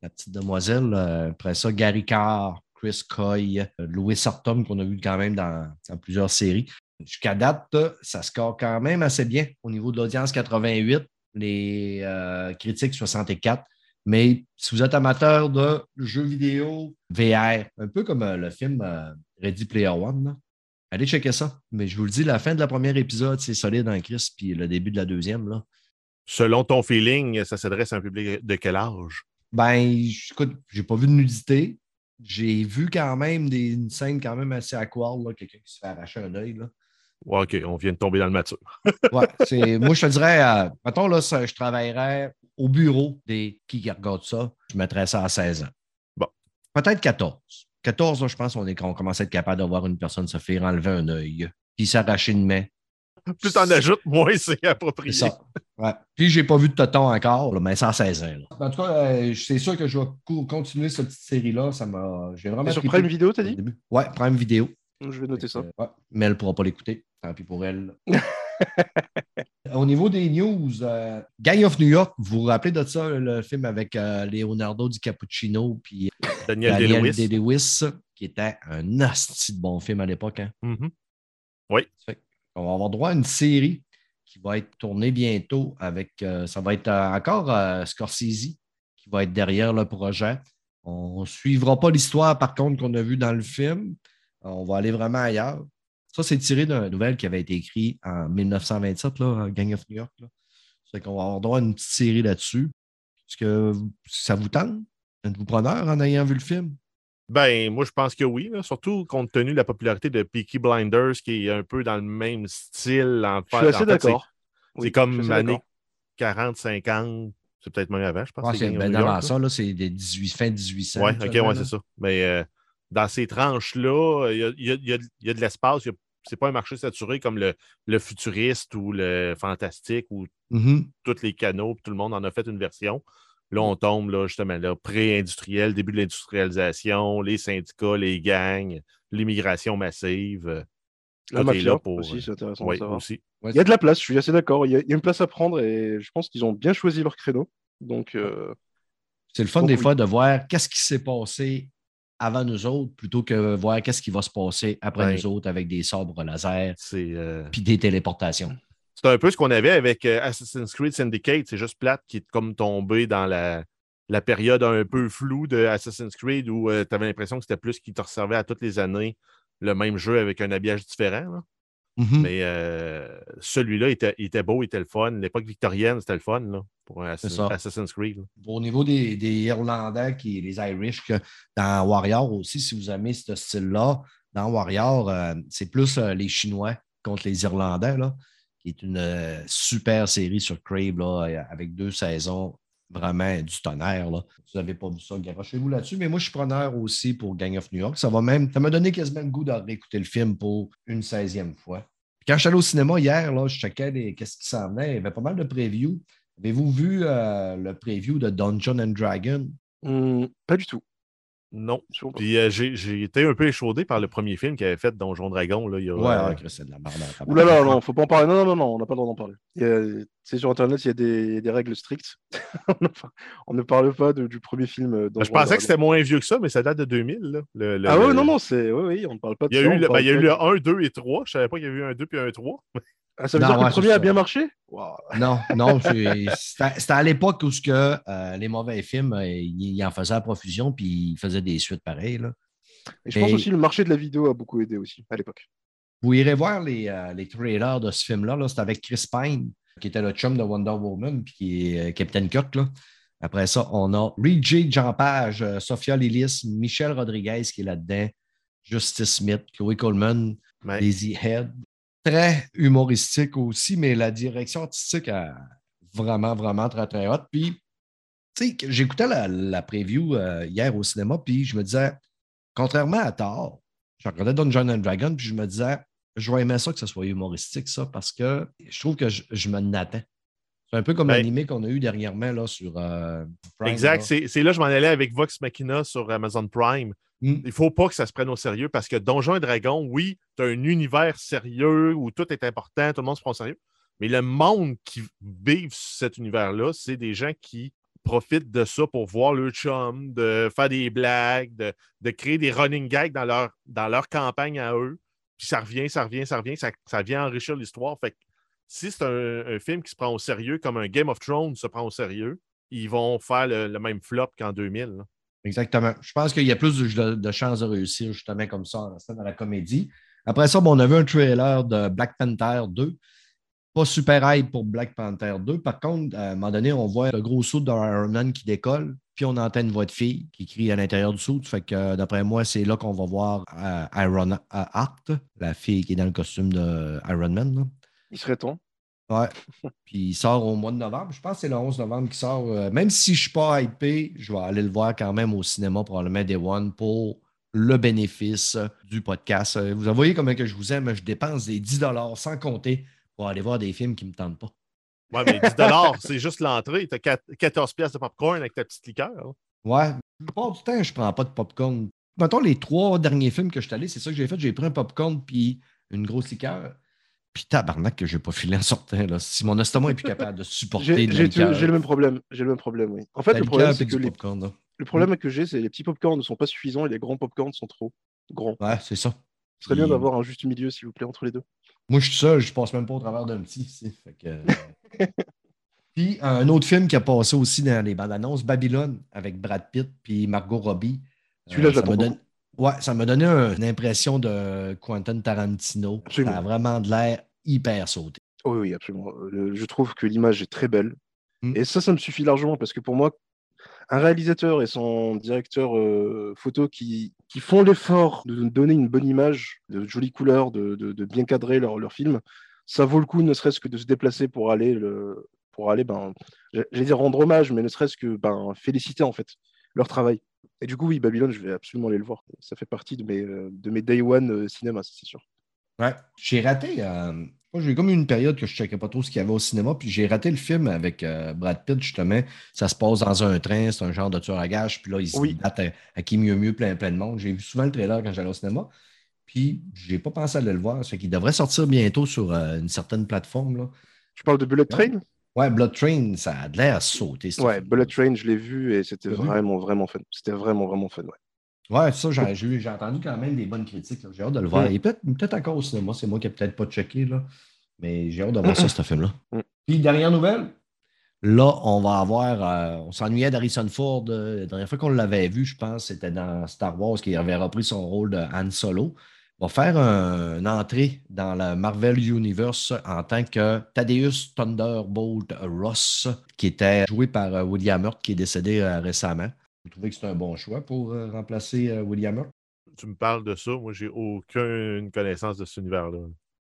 la petite demoiselle. Après ça, Gary Carr, Chris Coy, Louis Sartom, qu'on a vu quand même dans, dans plusieurs séries. Jusqu'à date, ça score quand même assez bien au niveau de l'audience 88, les critiques 64. Mais si vous êtes amateur de jeux vidéo VR, un peu comme euh, le film euh, Ready Player One, là, allez checker ça. Mais je vous le dis, la fin de la première épisode, c'est solide en Chris, puis le début de la deuxième, là. Selon ton feeling, ça s'adresse à un public de quel âge? Ben, écoute, j'ai pas vu de nudité. J'ai vu quand même des, une scène quand même assez aquarelle, là, quelqu'un qui se fait arracher un œil. Là. Ouais, OK, on vient de tomber dans le mature. Ouais, c'est, moi, je te dirais, euh, mettons, là, ça, je travaillerais au bureau des qui regardent ça. Je mettrais ça à 16 ans. Bon. Peut-être 14. 14, là, je pense qu'on est, qu'on commence à être capable de voir une personne se faire enlever un œil, puis s'arracher une main. Plus t'en ajoutes, moins c'est C'est approprié. ça. Ouais. Puis, j'ai pas vu de Toton encore, là, mais 116 ans. là. En tout cas, euh, c'est sûr que je vais co- continuer cette petite série-là. Ça m'a. J'ai vraiment. Sur Prime Video, t'as dit? Ouais, Prime Vidéo. Je vais noter ça. Euh, ouais. Mais elle ne pourra pas l'écouter. Tant pis pour elle. Au niveau des news, euh, Gang of New York, vous vous rappelez de ça, le film avec euh, Leonardo DiCappuccino puis Daniel, Daniel Day-Lewis. Qui était un asti de bon film à l'époque. hein. Mhm. On va avoir droit à une série qui va être tournée bientôt avec. euh, ça va être euh, encore euh, Scorsese qui va être derrière le projet. On ne suivra pas l'histoire, par contre, qu'on a vue dans le film. On va aller vraiment ailleurs. Ça, c'est tiré d'une nouvelle qui avait été écrite en 1927, là, Gang of New York. Là. C'est qu'on va avoir droit à une petite série là-dessus. Est-ce que ça vous tente? Êtes-vous preneur en ayant vu le film? Ben, moi, je pense que oui, là, surtout compte tenu de la popularité de Peaky Blinders, qui est un peu dans le même style. En Je fait- suis assez fait, d'accord. C'est Oui, comme années d'accord. 40, 50, c'est peut-être même avant, je pense. Ah, c'est ben avant ça, là, c'est des 18, fin 1800. Ouais, ok, ouais, c'est ça. Mais euh, dans ces tranches-là, il y a, il y a- il y a- il y a de l'espace. C'est pas un marché saturé comme le, le futuriste ou le fantastique où Mhm. tous les canaux, tout le monde en a fait une version. Là, on tombe là, justement là, pré-industriel, début de l'industrialisation, les syndicats, les gangs, l'immigration massive. mafia là pour, aussi, c'est intéressant ouais, de savoir. aussi. Il y a de la place, je suis assez d'accord. Il y, a, il y a une place à prendre et je pense qu'ils ont bien choisi leur créneau. Donc, euh, C'est le fun des oui. fois de voir qu'est-ce qui s'est passé avant nous autres plutôt que voir qu'est-ce qui va se passer après Ouais. nous autres avec des sabres laser euh, puis des téléportations. c'est un peu ce qu'on avait avec euh, Assassin's Creed Syndicate. C'est juste plate qui est comme tombé dans la, la période un peu floue de Assassin's Creed où tu avais l'impression que c'était plus qui te resservait à toutes les années le même jeu avec un habillage différent. là. Mhm. Mais euh, celui-là était, il était beau, il était le fun. L'époque victorienne, c'était le fun là, pour. Assassin's Creed. là. Au niveau des, des Irlandais, qui, les Irish, que dans Warrior aussi, si vous aimez ce style-là, dans Warrior, euh, c'est plus euh, les Chinois contre les Irlandais, là, qui est une super série sur Crave là, avec deux saisons vraiment du tonnerre. Là. Vous n'avez pas vu ça, garochez-vous là-dessus. Mais moi, je suis preneur aussi pour Gang of New York. Ça va même, ça m'a donné quasiment le goût de réécouter le film pour une 16e fois. Quand je suis allé au cinéma hier, là, je checkais qu'est-ce qui s'en venait. Il y avait pas mal de previews. Avez-vous vu euh, le preview de Dungeon and Dragon? hum, pas du tout. Non. Puis euh, j'ai j'ai été un peu échaudé par le premier film qu'il avait fait Donjon Dragon. Là, il y a, Ouais, euh, c'est de la merde. en Ouh là là, non, faut pas en parler. Non, non, non, non, on n'a pas le droit d'en parler. A- C'est sur Internet, il y a des, des règles strictes. On ne parle pas de- du premier film. euh, Ben, je pensais que c'était moins vieux que ça, mais ça date de 2000. là, le- le- Ah le- non, non, c'est. Oui, oui, on ne parle pas de Il y a ça. eu, ben, il y a eu le 1, 2 et 3. Je ne savais pas qu'il y avait eu un 2 puis un 3. Ah, ça veut Non, dire que ouais, le premier a bien marché? Non, non, c'était c'était à l'époque où ce que, euh, les mauvais films, euh, ils en faisaient à profusion, puis ils faisaient des suites pareilles. là. Et je pense aussi que le marché de la vidéo a beaucoup aidé aussi à l'époque. Vous irez voir les, euh, les trailers de ce film-là. Là, c'est avec Chris Pine, qui était le chum de Wonder Woman, puis qui est Captain Kirk. Là. Après ça, on a Reggie Jean Page, euh, Sophia Lillis, Michel Rodriguez qui est là-dedans, Justice Smith, Chloé Coleman, Daisy Head. Très humoristique aussi, mais la direction artistique est vraiment, vraiment très, très haute. Puis, tu sais, j'écoutais la, la preview euh, hier au cinéma, puis je me disais, contrairement à Thor, je regardais Dungeon and Dragon, puis je me disais, je vais aimer ça que ce soit humoristique, ça, parce que je trouve que je, je me n'attends. C'est un peu comme Ben- l'animé qu'on a eu dernièrement là, sur euh, Prime, exact. c'est là que je m'en allais avec Vox Machina sur Amazon Prime. Mm. Il ne faut pas que ça se prenne au sérieux parce que Donjon et Dragon, oui, tu as un univers sérieux où tout est important, tout le monde se prend au sérieux. Mais le monde qui vit cet univers-là, c'est des gens qui profitent de ça pour voir leur chum, de faire des blagues, de, créer des running gags dans leur, campagne à eux. Puis ça revient, ça revient, ça revient, ça, vient enrichir l'histoire. Fait que si c'est un, film qui se prend au sérieux, comme un Game of Thrones se prend au sérieux, ils vont faire le, le même flop qu'en 2000. là. Exactement. Je pense qu'il y a plus de, chances de réussir justement comme ça dans la comédie. Après ça, bon, on a vu un trailer de Black Panther 2. Pas super hype pour Black Panther 2. Par contre, à un moment donné, on voit le gros saut d'Iron Man qui décolle, puis on entend une voix de fille qui crie à l'intérieur du saut. Fait que euh, d'après moi, c'est là qu'on va voir euh, Iron euh, Heart, la fille qui est dans le costume de Iron Man. Il serait temps. Ouais. Puis il sort au mois de novembre. Je pense que c'est le 11 novembre qu'il sort. Euh, même si je ne suis pas hypé, je vais aller le voir quand même au cinéma, probablement Day One, pour le bénéfice du podcast. Euh, Vous voyez comment que je vous aime, je dépense des 10 sans compter pour aller voir des films qui ne me tentent pas. Ouais, mais 10 c'est juste l'entrée. Tu as 14 pièces de popcorn avec ta petite liqueur. Ouais. La plupart du temps, je prends pas de popcorn. Mettons les trois derniers films que je suis allé, c'est ça que j'ai fait. J'ai pris un popcorn puis une grosse liqueur. Puis tabarnak que j'ai pas filé en sortant. Là. Si mon estomac est plus capable de supporter J'ai le même problème. J'ai le même problème, oui. En fait, le problème, c'est que les, popcorn, le problème que j'ai, c'est que les petits popcorns ne sont pas suffisants et les grands popcorns sont trop grands. Ouais, c'est ça. Ce serait bien d'avoir un juste milieu, s'il vous plaît, entre les deux. Moi, je suis seul, je passe même pas au travers d'un petit. Fait que... puis un autre film qui a passé aussi dans les bandes annonces, Babylone, avec Brad Pitt puis Margot Robbie. Celui-là, je me donne... Ouais, ça m'a donné un- une impression de Quentin Tarantino. Absolument. Ça a vraiment de l'air hyper sauté. Oui, oui, absolument. Euh, je trouve que l'image est très belle. Mm. Et ça, ça me suffit largement parce que pour moi, un réalisateur et son directeur euh, photo qui, qui font l'effort de donner une bonne image, de jolies couleurs, de, de- de bien cadrer leur, leur film, ça vaut le coup, ne serait-ce que de se déplacer pour aller, le, pour aller ben, j'allais dire rendre hommage, mais ne serait-ce que ben, féliciter en fait leur travail. Et du coup, oui, Babylone, je vais absolument aller le voir. Ça fait partie de mes, euh, de mes day one euh, cinéma, c'est sûr. Ouais. J'ai raté. euh, moi, j'ai comme eu une période que je ne checkais pas trop ce qu'il y avait au cinéma, puis j'ai raté le film avec euh, Brad Pitt, justement. Ça se passe dans un train, c'est un genre de tueur à gages, puis là, ils se Oui. battent à, à qui mieux mieux, plein, plein de monde. J'ai vu souvent le trailer quand j'allais au cinéma, puis j'ai pas pensé à aller le voir. Ça fait qu'il devrait sortir bientôt sur euh, une certaine plateforme. Là. Tu parles de Bullet Train? Ouais, Blood Train, ça a de l'air à ce Ouais, film. Bullet Train, je l'ai vu et c'était vu? vraiment, vraiment fun. C'était vraiment, vraiment fun, ouais. Ouais, ça, j'ai entendu quand même des bonnes critiques. J'ai hâte de le voir. Mm. Il est peut-être peut encore au cinéma, c'est moi qui n'ai peut-être pas checké, là. mais j'ai hâte de voir ça, ce film-là. Mm. Puis, dernière nouvelle, là, on va avoir. euh, on s'ennuyait d'Harrison Ford. euh, la dernière fois qu'on l'avait vu, je pense, c'était dans Star Wars, qui avait repris son rôle de Han Solo. Il va faire un- une entrée dans le Marvel Universe en tant que Thaddeus Thunderbolt Ross, qui était joué par euh, William Hurt, qui est décédé euh, récemment. Vous trouvez que c'est un bon choix pour euh, remplacer William Hurt? Tu me parles de ça. Moi, j'ai aucune connaissance de cet univers-là.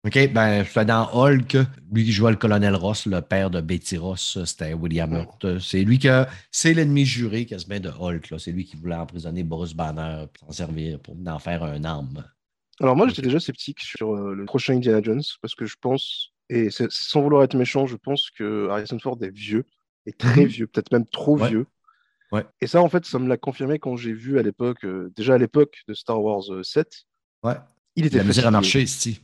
OK, ben, c'était dans Hulk. Lui qui jouait le colonel Ross, le père de Betty Ross, c'était William Hurt. C'est lui que c'est l'ennemi juré quasiment de Hulk. C'est lui qui voulait emprisonner Bruce Banner et s'en servir pour en faire un arme. Alors moi, j'étais déjà sceptique sur euh, le prochain Indiana Jones parce que je pense, et sans vouloir être méchant, je pense que Harrison Ford est vieux, est très Mhm. vieux, peut-être même trop Ouais. vieux. Ouais. Et ça, en fait, ça me l'a confirmé quand j'ai vu à l'époque, euh, déjà à l'époque de Star Wars euh, 7, Ouais. il était La misère a fatigué. marché, Steve.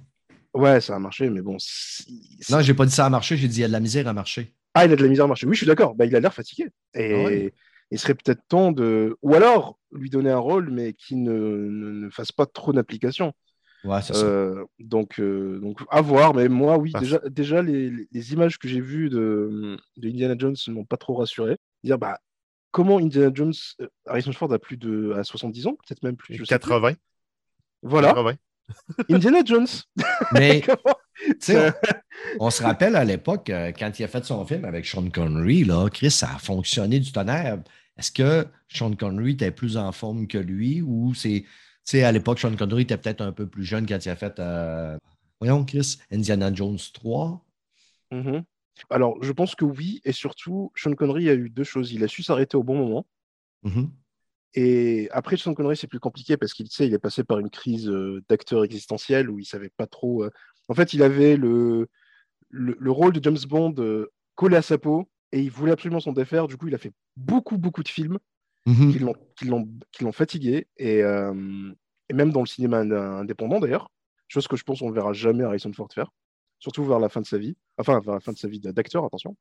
Ouais, ça a marché, mais bon. si- si- Non, j'ai pas dit ça a marché, j'ai dit il y a de la misère à marcher. Ah, il a de la misère à marcher. Oui, je suis d'accord. Bah, il a l'air fatigué. Et Ah ouais. Il serait peut-être temps de. Ou alors lui donner un rôle, mais qui ne, ne, ne fasse pas trop d'application. Ouais. Euh, donc, euh, donc, à voir. Mais moi, oui, déjà, déjà les, les- images que j'ai vues de, de Indiana Jones ne m'ont pas trop rassuré. Dire, bah, comment Indiana Jones, euh, Harrison Ford a plus de à 70 ans, peut-être même plus. je sais plus. 80. Voilà, 80. Indiana Jones. Mais Comment- on se rappelle à l'époque, euh, quand il a fait son film avec Sean Connery, là, Chris, ça a fonctionné du tonnerre. Est-ce que Sean Connery était plus en forme que lui ou c'est. Tu sais, à l'époque, Sean Connery était peut-être un peu plus jeune quand il a fait. euh, voyons, Chris, Indiana Jones 3. Mhm. Alors, je pense que oui, et surtout, Sean Connery a eu deux choses. Il a su s'arrêter au bon moment. Mhm. Et après, Sean Connery, c'est plus compliqué parce qu'il sait, il est passé par une crise euh, d'acteur existentiel où il savait pas trop. euh, En fait, il avait le, le, le rôle de James Bond collé à sa peau et il voulait absolument s'en défaire. Du coup, il a fait beaucoup, beaucoup de films Mhm. qui l'ont, qui l'ont, qui l'ont fatigué. Et, euh, et même dans le cinéma ind- indépendant, d'ailleurs, chose que je pense qu'on ne verra jamais Harrison Ford faire, surtout vers la fin de sa vie, enfin, vers la fin de sa vie d'acteur, attention,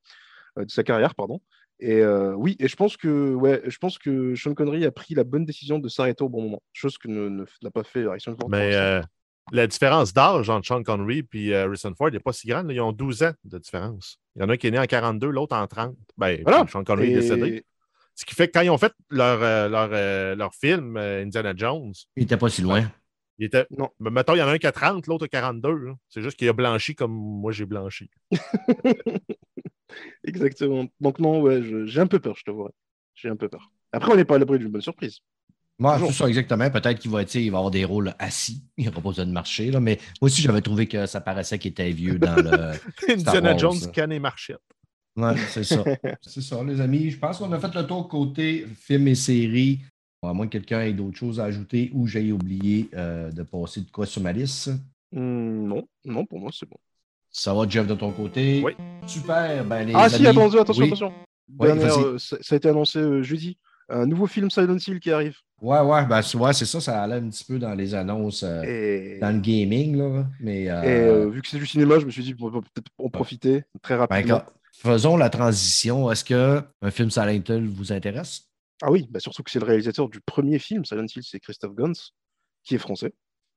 euh, de sa carrière, pardon. Et euh, oui, et je pense que ouais, je pense que Sean Connery a pris la bonne décision de s'arrêter au bon moment, chose que ne, n'a pas fait Harrison Ford. Mais euh, la différence d'âge entre Sean Connery et Harrison Ford n'est pas si grande. là. Ils ont 12 ans de différence. Il y en a un qui est né en 42, l'autre en 30. Ben, Voilà. puis Sean Connery est Et- décédé. Ce qui fait que quand ils ont fait leur, euh, leur, euh, leur film, euh, Indiana Jones, Il n'était pas si loin. il était. Non. Mais mettons, il y en a un qui a 30, l'autre a 42. là. C'est juste qu'il a blanchi comme moi j'ai blanchi. Exactement. Donc non, ouais, je- j'ai un peu peur, je te vois. J'ai un peu peur. Après, on n'est pas à l'abri d'une bonne surprise. Toujours. c'est ça, exactement. Peut-être qu'il va, il va avoir des rôles assis. Il n'aura pas besoin de marcher. Là. Mais moi aussi, j'avais trouvé que ça paraissait qu'il était vieux dans le. Indiana Wars, Jones, canne et marchette. Ouais, c'est ça. c'est ça, les amis. Je pense qu'on a fait le tour côté films et séries. À moins que quelqu'un ait d'autres choses à ajouter ou j'aille oublié euh, de passer de quoi sur ma liste. Hmm, non, non, pour moi, c'est bon. Ça va, Jeff, de ton côté? Oui. Super. Ben, les Ah si, amis- attention, attention, Oui. Dernière, euh, ça, ça a été annoncé euh, jeudi. Un nouveau film Silent Hill qui arrive. Ouais, ouais, ben, c'est ouais, c'est ça, ça allait un petit peu dans les annonces euh, Et, dans le gaming, là. Mais euh, et, euh, vu que c'est du cinéma, je me suis dit on va peut-être en profiter très ben, rapidement. faisons la transition. Est-ce qu'un film Silent Hill vous intéresse? Ah oui, bah surtout que c'est le réalisateur du premier film Silent Hill, c'est Christophe Gans, qui est français.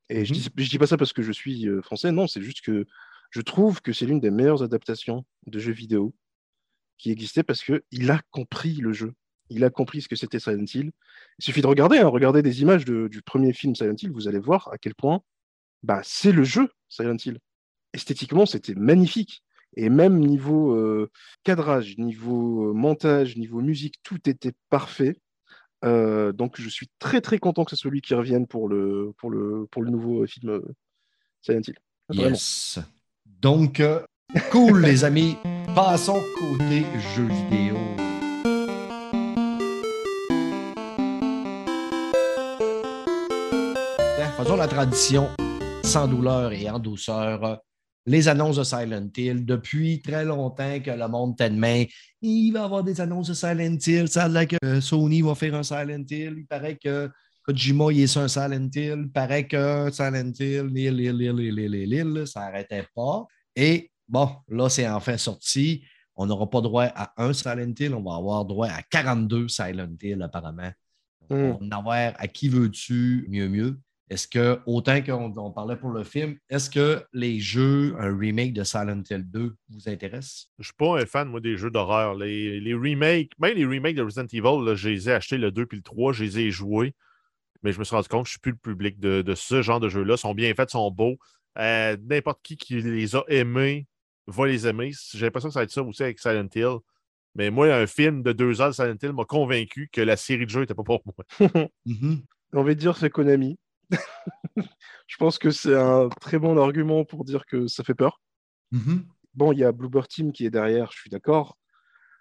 Et je, Mhm. dis, je dis pas ça parce que je suis français, non, c'est juste que je trouve que c'est l'une des meilleures adaptations de jeux vidéo qui existait parce qu'il a compris le jeu. Il a compris ce que c'était Silent Hill. Il suffit de regarder, hein, regardez des images du premier film Silent Hill, vous allez voir à quel point bah, c'est le jeu Silent Hill. Esthétiquement, c'était magnifique. Et même niveau euh, cadrage, niveau euh, montage, niveau musique, tout était parfait. Euh, donc je suis très très content que ce soit lui qui revienne pour le, pour le, pour le nouveau film Silent Hill. Yes. Donc, cool, les amis. Passons côté jeux vidéo. Faisons la tradition sans douleur et en douceur. Les annonces de Silent Hill. Depuis très longtemps que le monde tient de main. Il va y avoir des annonces de Silent Hill. Ça a que euh, Sony va faire un Silent Hill. Il paraît que Kojima, il est sur un Silent Hill. Il paraît que Silent Hill, il, il, il, ça n'arrêtait pas. Et bon, là, c'est enfin sorti. On n'aura pas droit à un Silent Hill. On va avoir droit à 42 Silent Hill, apparemment. Mm. On en avoir à qui veux-tu mieux mieux. Est-ce que, autant qu'on on parlait pour le film, est-ce que les jeux, un remake de Silent Hill 2 vous intéressent? Je suis pas un fan, moi, des jeux d'horreur. Les, les remakes, même les remakes de Resident Evil, là, je les ai achetés le 2 puis le 3, je les ai joués. Mais je me suis rendu compte que je suis plus le public de, de ce genre de jeux-là. Ils sont bien faits, sont beaux. Euh, N'importe qui qui les a aimés va les aimer. J'ai l'impression que ça va être ça aussi avec Silent Hill. Mais moi, un film de deux heures de Silent Hill m'a convaincu que la série de jeux n'était pas pour moi. J'ai envie de dire c'est Konami. je pense que c'est un très bon argument pour dire que ça fait peur. Mhm. Bon, il y a Bluebird Team qui est derrière, je suis d'accord.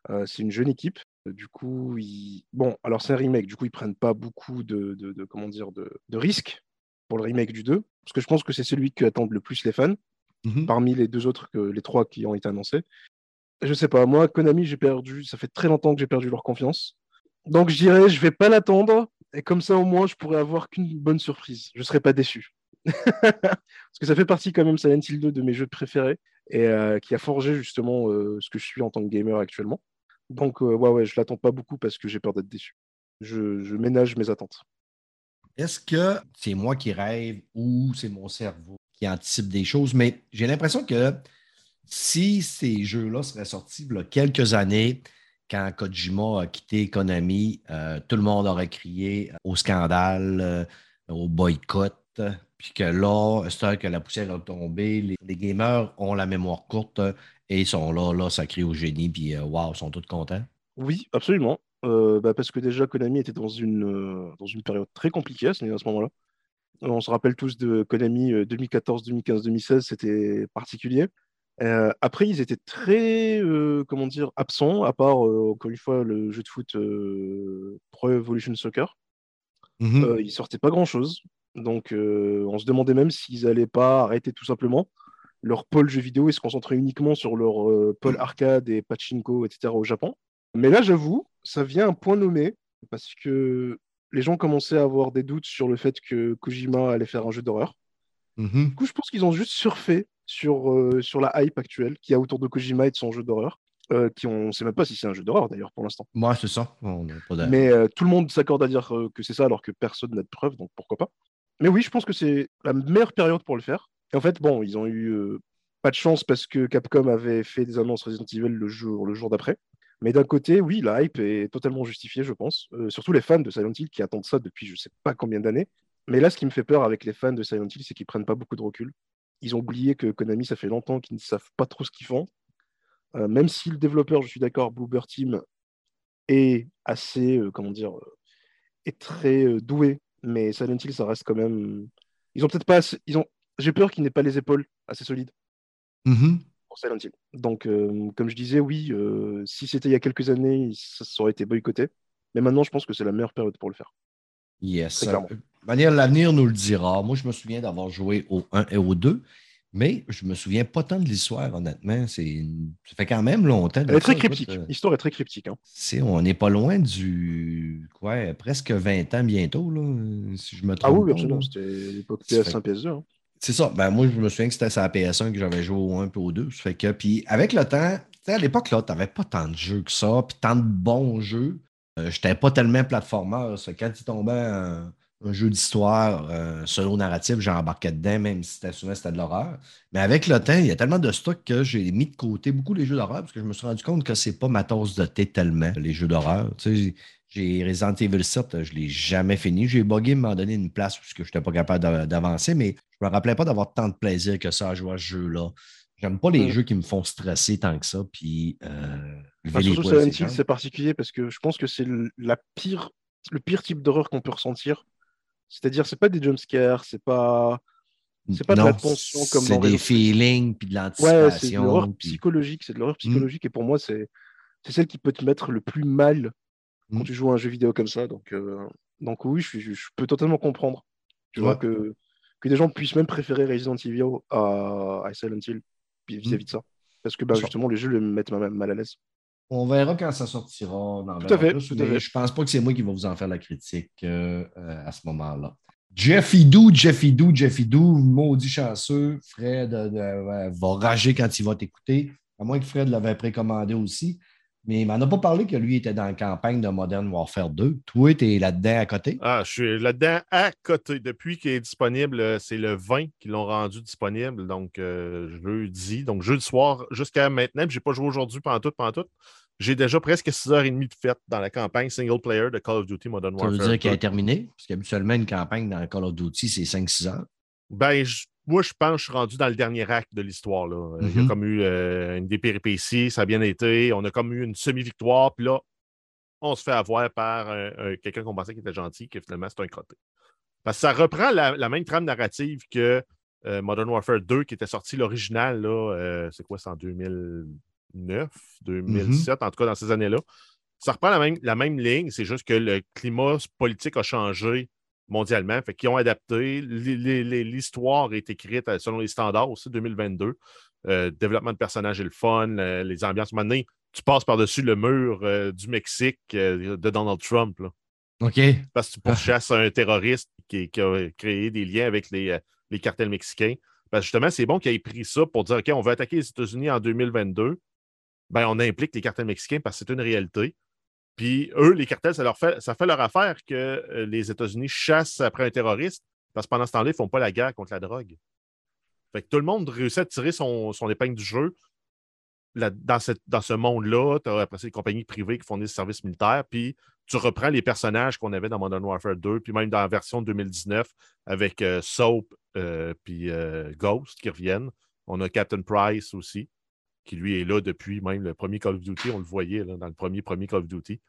Euh, c'est une jeune équipe. Du coup, ils... bon, alors c'est un remake. Du coup, ils prennent pas beaucoup de, de- de- comment dire, de, de risques pour le remake du 2. Parce que je pense que c'est celui que attendent le plus les fans, Mhm. parmi les deux autres, que, les trois qui ont été annoncés. Je sais pas, moi, Konami, j'ai perdu, ça fait très longtemps que j'ai perdu leur confiance. Donc, je dirais, je vais pas l'attendre. Et comme ça, au moins, je pourrais avoir qu'une bonne surprise. Je serai pas déçu. Parce que ça fait partie quand même Silent Hill 2 de mes jeux préférés et euh, qui a forgé justement euh, ce que je suis en tant que gamer actuellement. Donc, euh, ouais, ouais, je l'attends pas beaucoup parce que j'ai peur d'être déçu. Je ménage mes attentes. Est-ce que c'est moi qui rêve ou c'est mon cerveau qui anticipe des choses? Mais j'ai l'impression que si ces jeux-là seraient sortis il y a quelques années, quand Kojima a quitté Konami, euh, tout le monde aurait crié au scandale, euh, au boycott. Puis que là, c'est que la poussière a tombé, les, gamers ont la mémoire courte et ils sont là, là, ça crie au génie, puis euh, waouh, ils sont tous contents. Oui, absolument. Euh, bah, parce que déjà, Konami était dans une, euh, période très compliquée à ce moment-là. Euh, On se rappelle tous de Konami euh, 2014, 2015, 2016, c'était particulier. Euh, après, ils étaient très, euh, comment dire, absents, à part, euh, encore une fois, le jeu de foot Pro Evolution Soccer. Mhm. Euh, ils sortaient pas grand-chose. Donc, on se demandait même s'ils allaient pas arrêter tout simplement leur pôle jeux vidéo et se concentrer uniquement sur leur pôle arcade et pachinko, etc. au Japon. Mais là, j'avoue, ça vient un point nommé parce que les gens commençaient à avoir des doutes sur le fait que Kojima allait faire un jeu d'horreur. Mhm. Du coup, je pense qu'ils ont juste surfé sur, euh, sur la hype actuelle qu'il y a autour de Kojima et de son jeu d'horreur. euh, qui on ne sait même pas si c'est un jeu d'horreur d'ailleurs pour l'instant. Ouais, c'est ça. On pas Mais euh, tout le monde s'accorde à dire que c'est ça alors que personne n'a de preuves, donc pourquoi pas. Mais oui, je pense que c'est la meilleure période pour le faire. Et en fait, bon, ils ont eu pas de chance parce que Capcom avait fait des annonces Resident Evil le jour, le jour d'après. Mais d'un côté, oui, la hype est totalement justifiée, je pense. Surtout les fans de Silent Hill qui attendent ça depuis je sais pas combien d'années. Mais là, ce qui me fait peur avec les fans de Silent Hill, c'est qu'ils prennent pas beaucoup de recul. Ils ont oublié que Konami, ça fait longtemps qu'ils ne savent pas trop ce qu'ils font. Euh, même si le développeur, je suis d'accord, Bluebird Team, est assez, euh, comment dire, euh, est très euh, doué, mais Silent Hill, ça reste quand même. Ils ont peut-être pas assez... ils ont... J'ai peur qu'ils n'aient pas les épaules assez solides Mhm. pour Silent Hill. Donc, euh, comme je disais, oui, euh, si c'était il y a quelques années, ça, ça aurait été boycotté. Mais maintenant, je pense que c'est la meilleure période pour le faire. Yes. L'avenir nous le dira. Moi, je me souviens d'avoir joué au 1 et au 2, Mais je me souviens pas tant de l'histoire, honnêtement. C'est Ça fait quand même longtemps. Elle est très cryptique. Euh, l'histoire est très cryptique. Hein. On n'est pas loin du. Quoi, presque 20 ans bientôt, là, si je me trompe. Ah oui, absolument. C'était l'époque PS1, PS2. Hein. C'est ça. Ben, moi, je me souviens que c'était sa PS1 que j'avais joué au 1 et au 2. fait que, puis avec le temps, à l'époque, là, tu n'avais pas tant de jeux que ça, puis tant de bons jeux. Euh, je n'étais pas tellement platformer. Quand il tombait un jeu d'histoire un solo narratif, j'embarquais dedans, même si c'était souvent c'était de l'horreur. Mais avec le temps, il y a tellement de stock que j'ai mis de côté beaucoup les jeux d'horreur parce que je me suis rendu compte que c'est pas ma tasse de thé tellement, les jeux d'horreur. Tu sais, j'ai Resident Evil 7, je ne l'ai jamais fini. J'ai bugué m'a donné une place parce que je n'étais pas capable d'avancer, mais je me rappelais pas d'avoir tant de plaisir que ça à jouer à ce jeu-là. J'aime pas les mm. jeux qui me font stresser tant que ça. Puis, euh, ah, surtout c'est particulier parce que je pense que c'est la pire, le pire type d'horreur qu'on peut ressentir c'est-à-dire, c'est pas des jumpscares, c'est pas. C'est pas de la tension comme C'est des feelings puis de l'anticipation. Ouais, c'est de l'horreur psychologique. C'est de l'horreur hmm. psychologique. Et pour moi, c'est celle qui peut te mettre le plus mal quand hmm. tu joues à un jeu vidéo comme ça. Donc, euh, donc oui, je, je, peux totalement comprendre. Tu vois que, que des gens puissent même préférer Resident Evil à, à Silent Hill vis-à-vis hmm. de ça. Parce que bah, justement, les jeux le mettent mal à l'aise. On verra quand ça sortira. tout à fait. Je pense pas que c'est moi qui va vous en faire la critique euh, euh, à ce moment-là. Jeffy Doo, Jeffy Doo, Jeffy Doo, maudit chanceux. Fred va rager quand il va t'écouter. À moins que Fred l'avait précommandé aussi. Mais il m'en a pas parlé que lui était dans la campagne de Modern Warfare 2. Toi, tu es là-dedans à côté? Ah, je suis là-dedans à côté. Depuis qu'il est disponible, euh, c'est le 20 qu'ils l'ont rendu disponible. Donc, jeudi. Donc, jeudi soir jusqu'à maintenant. Je n'ai pas joué aujourd'hui pendant tout, pendant tout j'ai déjà presque 6h30 de fête dans la campagne single player de Call of Duty Modern Warfare. Ça veut dire qu'elle est terminée? Parce qu'habituellement, une campagne dans Call of Duty, c'est 5-6 heures. Ben, moi, je pense que je suis rendu dans le dernier acte de l'histoire. Il y a mhm. comme eu euh, une des péripéties, ça a bien été. On a comme eu une semi-victoire, puis là, on se fait avoir par quelqu'un qu'on pensait qui était gentil, qui finalement, c'est un crotté. Parce que ça reprend la, même trame narrative que euh, Modern Warfare 2, qui était sorti l'original, euh, c'est quoi, c'est en 2000. 2009, 2007, en tout cas dans ces années-là. Ça reprend la même, la même ligne, c'est juste que le climat politique a changé mondialement, fait qu'ils ont adapté. L'histoire est écrite selon les standards aussi 2022. Euh, développement de personnages et le fun, les ambiances. Maintenant, tu passes par-dessus le mur euh, du Mexique euh, de Donald Trump. OK. Parce que tu pourchasses un terroriste qui, a créé des liens avec les, les cartels mexicains. Parce justement, c'est bon qu'il ait pris ça pour dire OK, on veut attaquer les États-Unis en 2022 ben, on implique les cartels mexicains parce que c'est une réalité. Puis eux, les cartels, ça, fait, leur affaire que euh, les États-Unis chassent après un terroriste parce que pendant ce temps-là, ils ne font pas la guerre contre la drogue. Fait tout le monde réussit à tirer son, épingle du jeu. dans, ce monde-là, après des compagnies privées qui font des services militaires, puis tu reprends les personnages qu'on avait dans Modern Warfare 2, puis même dans la version 2019 avec euh, Soap euh, puis Ghost qui reviennent. On a Captain Price aussi qui lui est là depuis même le premier Call of Duty. On le voyait dans le premier, premier Call of Duty.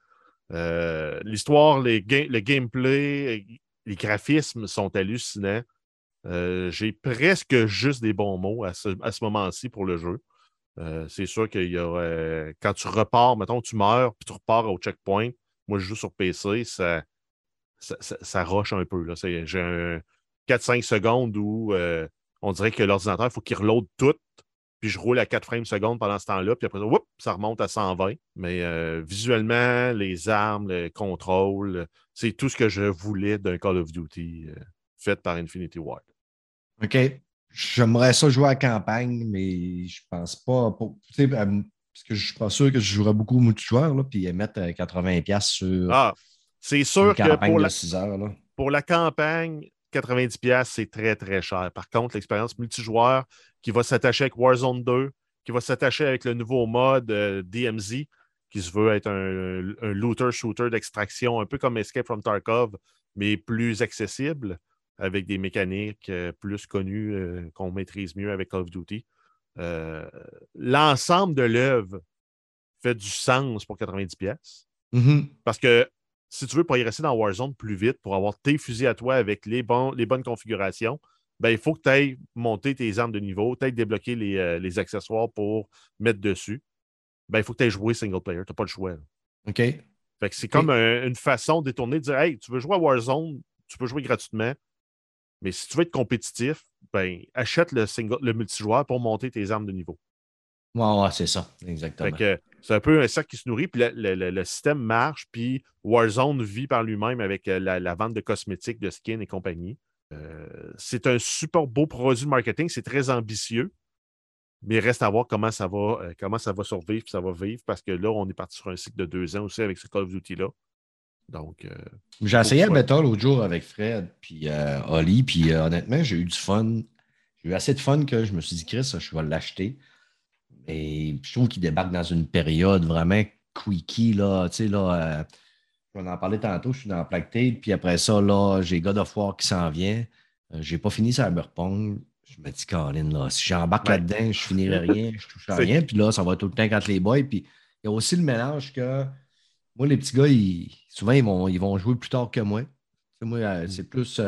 Euh, l'histoire, le gameplay, les graphismes sont hallucinants. Euh, j'ai presque juste des bons mots à ce, moment-ci pour le jeu. Euh, c'est sûr qu'il y quand tu repars, mettons, tu meurs, puis tu repars au checkpoint. Moi, je joue sur PC, ça, ça, ça, roche un peu. J'ai un 4-5 secondes où on dirait que l'ordinateur, il faut qu'il reload tout puis je roule à 4 frames secondes pendant ce temps-là, puis après, ça remonte à 120. Mais euh, visuellement, les armes, le contrôle, c'est tout ce que je voulais d'un Call of Duty euh, fait par Infinity Ward. OK. J'aimerais ça jouer à campagne, mais je pense pas. Pour, euh, parce que je suis pas sûr que je jouerais beaucoup au multijoueur, là, puis mettre 80$ sur. Ah, c'est sûr que pour la, 6 heures, là. pour la campagne, 90$, c'est très, très cher. Par contre, l'expérience multijoueur qui va s'attacher avec Warzone 2, qui va s'attacher avec le nouveau mode euh, DMZ, qui se veut être un, looter-shooter d'extraction, un peu comme Escape from Tarkov, mais plus accessible, avec des mécaniques euh, plus connues euh, qu'on maîtrise mieux avec Call of Duty. L'ensemble de l'œuvre fait du sens pour 90$. Mm-hmm. Parce que si tu veux progresser dans Warzone plus vite pour avoir tes fusils à toi avec les, bons, les bonnes configurations, ben, il faut que tu ailles monter tes armes de niveau, tu ailles débloquer euh, les, accessoires pour mettre dessus. Ben, il faut que tu ailles jouer single player. Tu n'as pas le choix. OK. Fait que c'est comme une façon détournée de dire Hey, tu veux jouer à Warzone, tu peux jouer gratuitement. Mais si tu veux être compétitif, ben, achète le, single, le multijoueur pour monter tes armes de niveau. Ouais, c'est ça, exactement. C'est un peu un sac qui se nourrit, puis le, système marche, puis Warzone vit par lui-même avec euh, la, vente de cosmétiques, de skins et compagnie. Euh, c'est un super beau produit de marketing, c'est très ambitieux, mais il reste à voir comment ça va, euh, comment ça va survivre, puis ça va vivre, parce que là, on est parti sur un cycle de deux ans aussi avec ce Call of Duty-là. Donc. j'ai essayé le bêta l'autre jour avec Fred, puis Oli, puis honnêtement, j'ai eu du fun. J'ai eu assez de fun que je me suis dit, Chris, je vais l'acheter. Et je trouve qu'il débarque dans une période vraiment quickie. Là, tu sais, là, euh, on en parlait tantôt, je suis dans Plague puis après ça, là, j'ai God of War qui s'en vient. Je euh, j'ai pas fini Cyberpunk. Je me dis, Colin, là, si j'embarque là-dedans, je finirai rien, je touche à rien. Puis là, ça va tout le temps quand les boys. Puis il y a aussi le mélange que moi, les petits gars, souvent, ils vont, ils vont jouer plus tard que moi. moi, euh, c'est plus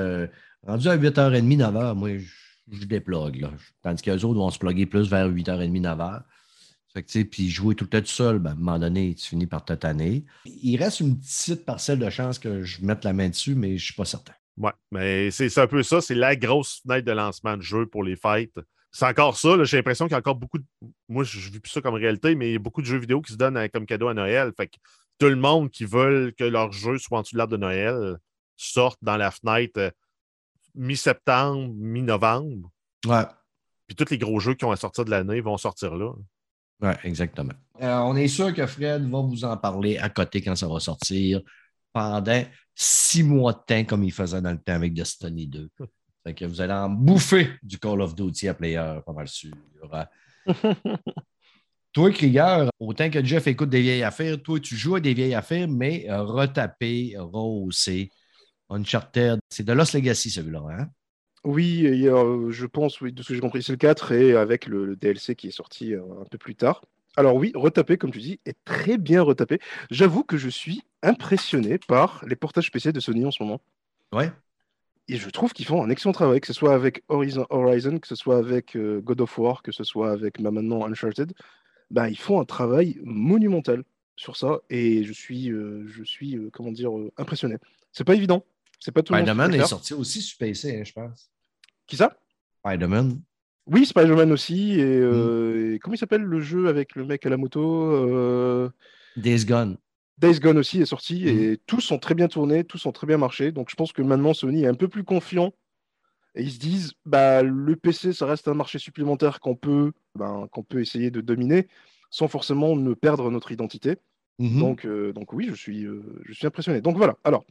rendu à 8h30, 9h, moi, je je déplogue. Là. Tandis qu'eux autres vont se plugger plus vers 8h30, 9h. puis jouer tout le temps tout seul, ben, à un moment donné, tu finis par te Il reste une petite parcelle de chance que je mette la main dessus, mais je ne suis pas certain. Oui, mais c'est un peu ça. C'est la grosse fenêtre de lancement de jeu pour les fêtes. C'est encore ça. J'ai l'impression qu'il y a encore beaucoup de. Moi, je ne vis plus ça comme réalité, mais il y a beaucoup de jeux vidéo qui se donnent comme cadeau à Noël. Fait que tout le monde qui veut que leur jeu soit en dessous de l'arbre de Noël sorte dans la fenêtre euh, mi-septembre, mi-novembre. Ouais. Puis tous les gros jeux qui ont à sortir de l'année vont sortir là. Oui, exactement. Euh, on est sûr que Fred va vous en parler à côté quand ça va sortir pendant six mois de temps, comme il faisait dans le temps avec Destiny 2. Fait que vous allez en bouffer du Call of Duty à player, pas mal sûr. toi, Krieger, autant que Jeff écoute des vieilles affaires, toi, tu joues à des vieilles affaires, mais retaper, rehausser, Uncharted. C'est de Lost Legacy, celui-là, hein? Oui, je pense, oui, de ce que j'ai compris, c'est le 4 et avec le, DLC qui est sorti euh, un peu plus tard. Alors oui, retapé, comme tu dis, est très bien retapé. J'avoue que je suis impressionné par les portages PC de Sony en ce moment. Ouais. Et je trouve qu'ils font un excellent travail, que ce soit avec Horizon, Horizon que ce soit avec euh, God of War, que ce soit avec bah, maintenant Uncharted. Bah, ils font un travail monumental sur ça et je suis, euh, je suis comment dire, impressionné. C'est pas évident. C'est pas tout Spider-Man est sorti aussi sur PC, hein, je pense. Qui ça? Spider-Man. Oui, Spider-Man aussi. Euh, et, comment il s'appelle le jeu avec le mec à la moto euh... Days Gone. Days Gone aussi est sorti et mm. tous sont très bien tournés, tous ont très bien marché. Donc je pense que maintenant Sony est un peu plus confiant et ils se disent bah le PC ça reste un marché supplémentaire qu'on peut ben, qu'on peut essayer de dominer sans forcément ne perdre notre identité. Mm-hmm. Donc, euh, donc oui, je suis, je suis impressionné. Donc voilà. Alors,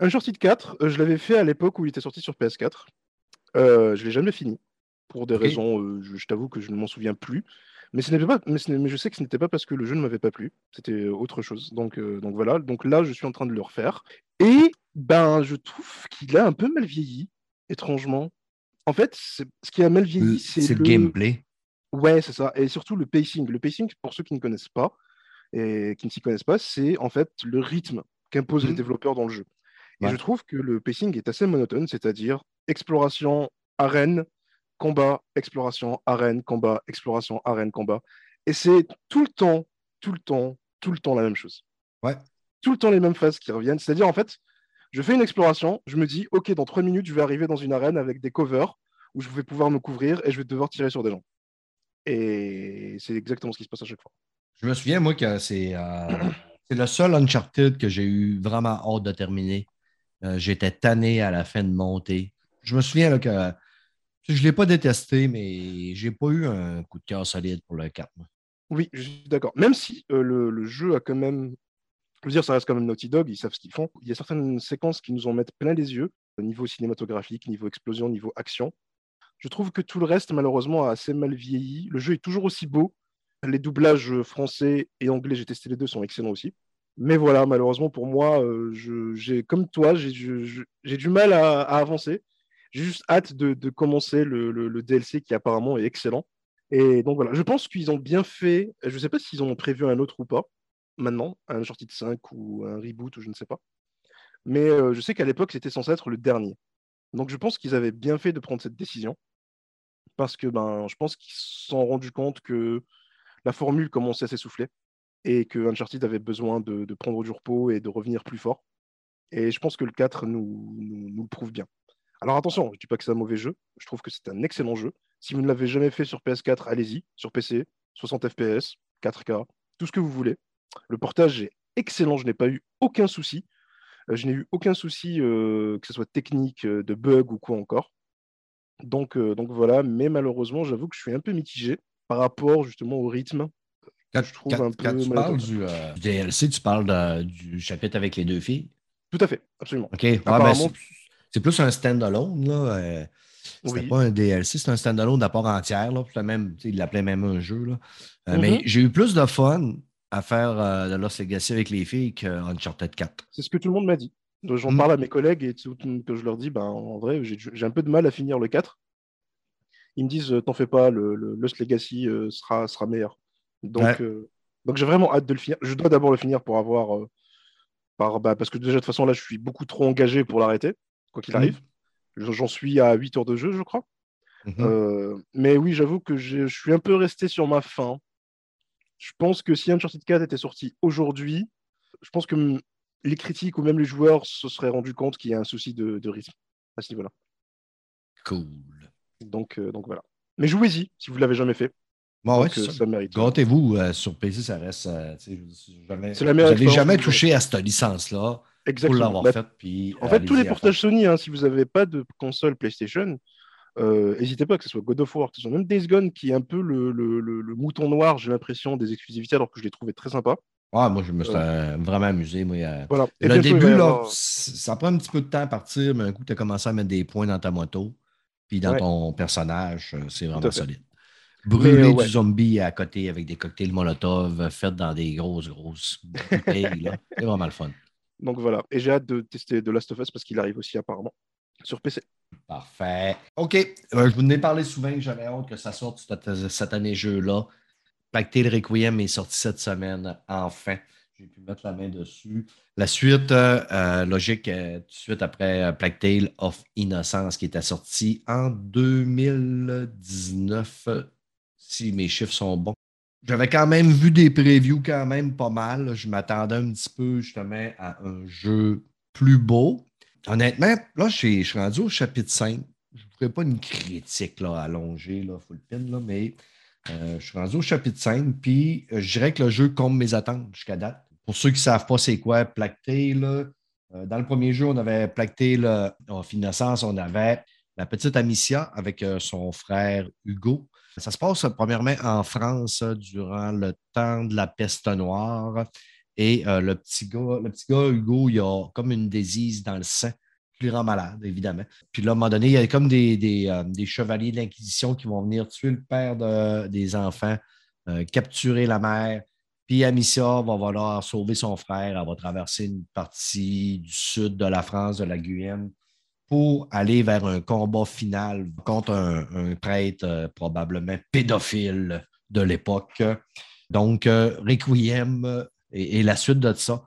Uncharted 4, euh, je l'avais fait à l'époque où il était sorti sur PS4. Euh, je ne l'ai jamais fini. Pour des raisons, euh, je, t'avoue que je ne m'en souviens plus. Mais, ce pas, mais, je sais que ce n'était pas parce que le jeu ne m'avait pas plu. C'était autre chose. Donc, donc voilà. Donc là, je suis en train de le refaire. Et ben, je trouve qu'il a un peu mal vieilli, étrangement. En fait, ce qui a mal vieilli, c'est le... le gameplay. Ouais, c'est ça. Et surtout le pacing. Le pacing, pour ceux qui ne connaissent pas et qui ne s'y connaissent pas, c'est en fait le rythme qu'imposent les mmh. développeurs dans le jeu. Et je trouve que le pacing est assez monotone, c'est-à-dire exploration, arène, combat, exploration, arène, combat, exploration, arène, combat. Et c'est tout le temps, tout le temps, tout le temps la même chose. Ouais. Tout le temps les mêmes phases qui reviennent. C'est-à-dire, en fait, je fais une exploration, je me dis, OK, dans trois minutes, je vais arriver dans une arène avec des covers où je vais pouvoir me couvrir et je vais devoir tirer sur des gens. Et c'est exactement ce qui se passe à chaque fois. Je me souviens, moi, que c'est euh, le seul Uncharted que j'ai eu vraiment hâte de terminer. Euh, j'étais tanné à la fin de monter. Je me souviens que je ne l'ai pas détesté, mais j'ai pas eu un coup de cœur solide pour le 4. Oui, je suis d'accord. Même si euh, le, jeu a quand même. Je veux dire, ça reste quand même Naughty Dog, ils savent ce qu'ils font. Il y a certaines séquences qui nous en mettent plein les yeux, au niveau cinématographique, niveau explosion, niveau action. Je trouve que tout le reste, malheureusement, a assez mal vieilli. Le jeu est toujours aussi beau. Les doublages français et anglais, j'ai testé les deux, sont excellents aussi. Mais voilà, malheureusement pour moi, euh, j'ai, comme toi, j'ai, du mal à, avancer. J'ai juste hâte de, commencer le, DLC qui apparemment est excellent. Et donc voilà, je pense qu'ils ont bien fait. Je ne sais pas s'ils ont prévu un autre ou pas, maintenant, un sortie de 5 ou un reboot ou je ne sais pas. Mais euh, je sais qu'à l'époque, c'était censé être le dernier. Donc je pense qu'ils avaient bien fait de prendre cette décision. Parce que ben, je pense qu'ils se sont rendus compte que la formule commençait à s'essouffler et que Uncharted avait besoin de, prendre du repos et de revenir plus fort. Et je pense que le 4 nous, le prouve bien. Alors attention, je ne dis pas que c'est un mauvais jeu, je trouve que c'est un excellent jeu. Si vous ne l'avez jamais fait sur PS4, allez-y, sur PC, 60 FPS, 4K, tout ce que vous voulez. Le portage est excellent, je n'ai pas eu aucun souci. Euh, je n'ai eu aucun souci, euh, que ce soit technique, euh, de bug ou quoi encore. Donc voilà, mais malheureusement, j'avoue que je suis un peu mitigé par rapport justement au rythme. Quand, je trouve un peu tu parles du, DLC, tu parles du chapitre avec les deux filles? Tout à fait, absolument. OK. Ben, c'est plus un stand-alone. Là. C'était pas un DLC, c'est un stand-alone part entière. Là. Même, il l'appelait même un jeu. Là. Mais mm-hmm. j'ai eu plus de fun à faire euh, de Lost Legacy avec les filles qu'Uncharted 4. C'est ce que tout le monde m'a dit. J'en hmm. parle à mes collègues et que je leur dis, ben, en vrai, j'ai un peu de mal à finir le 4. Ils me disent, euh, t'en fais pas, le, Lost Legacy euh, sera, sera meilleur. Donc, donc j'ai vraiment hâte de le finir. Je dois d'abord le finir pour avoir. par, bah, parce que déjà, de toute façon, là, je suis beaucoup trop engagé pour l'arrêter, quoi qu'il hmm. arrive. J'en suis à 8 heures de jeu, je crois. Mhm. mais oui, j'avoue que je suis un peu resté sur ma faim. Je pense que si Uncharted 4 était sorti aujourd'hui, je pense que les critiques ou même les joueurs se seraient rendus compte qu'il y a un souci de, rythme à ce niveau-là. Cool. Donc, euh, donc voilà. Mais jouez-y si vous ne l'avez jamais fait. Bon, ouais, euh. Gâtez-vous euh, sur PC, ça reste. jamais, je n'avais jamais touché à cette licence-là. Exactement. Pour l'avoir bah, fait. en fait, tous les portages Sony, hein, si vous n'avez pas de console PlayStation, euh, n'hésitez pas, que ce soit God of War, que ce soit même Days Gone, qui est un peu le, le, mouton noir, j'ai l'impression, des exclusivités, alors que je l'ai trouvé très sympa. Ouais, moi, je me suis euh, vraiment amusé. Moi, Le début, là, ça prend un petit peu de temps à partir, mais un coup, tu as commencé à mettre des points dans ta moto, puis dans ton personnage, euh, c'est vraiment solide. Brûler du zombie à côté avec des cocktails Molotov faits dans des grosses, grosses bouteilles, c'est vraiment le fun. Donc voilà. Et j'ai hâte de tester The Last of Us parce qu'il arrive aussi apparemment sur PC. Parfait. OK. Euh, je vous en ai parlé souvent que j'avais hâte que ça sorte cette, année jeu-là. Pacté Requiem est sorti cette semaine, enfin. J'ai pu mettre la main dessus. La suite, euh, euh, logique, tout de suite après Plague Tale of Innocence, qui était sorti en 2019, si mes chiffres sont bons. J'avais quand même vu des previews quand même pas mal. Je m'attendais un petit peu justement à un jeu plus beau. Honnêtement, là, je suis, rendu au chapitre 5. Je ne ferai pas une critique là, allongée, là, full pin, là, mais euh, je suis rendu au chapitre 5, puis euh, je dirais que le jeu compte mes attentes jusqu'à date. Pour ceux qui ne savent pas c'est quoi Placté, là, euh, dans le premier jeu, on avait Placté en Innocence, on avait la petite Amicia avec son frère Hugo. Ça se passe premièrement en France durant le temps de la peste noire. Et euh, le, petit gars, Hugo, il a comme une désise dans le sang qui le rend malade, évidemment. Puis là, à un moment donné, il y a comme des, euh, chevaliers de l'Inquisition qui vont venir tuer le père des enfants, euh, capturer la mère. Puis Amicia va vouloir sauver son frère. Elle va traverser une partie du sud de la France, de la Guyane, pour aller vers un combat final contre un, prêtre probablement pédophile de l'époque. Donc, Requiem et, la suite de ça.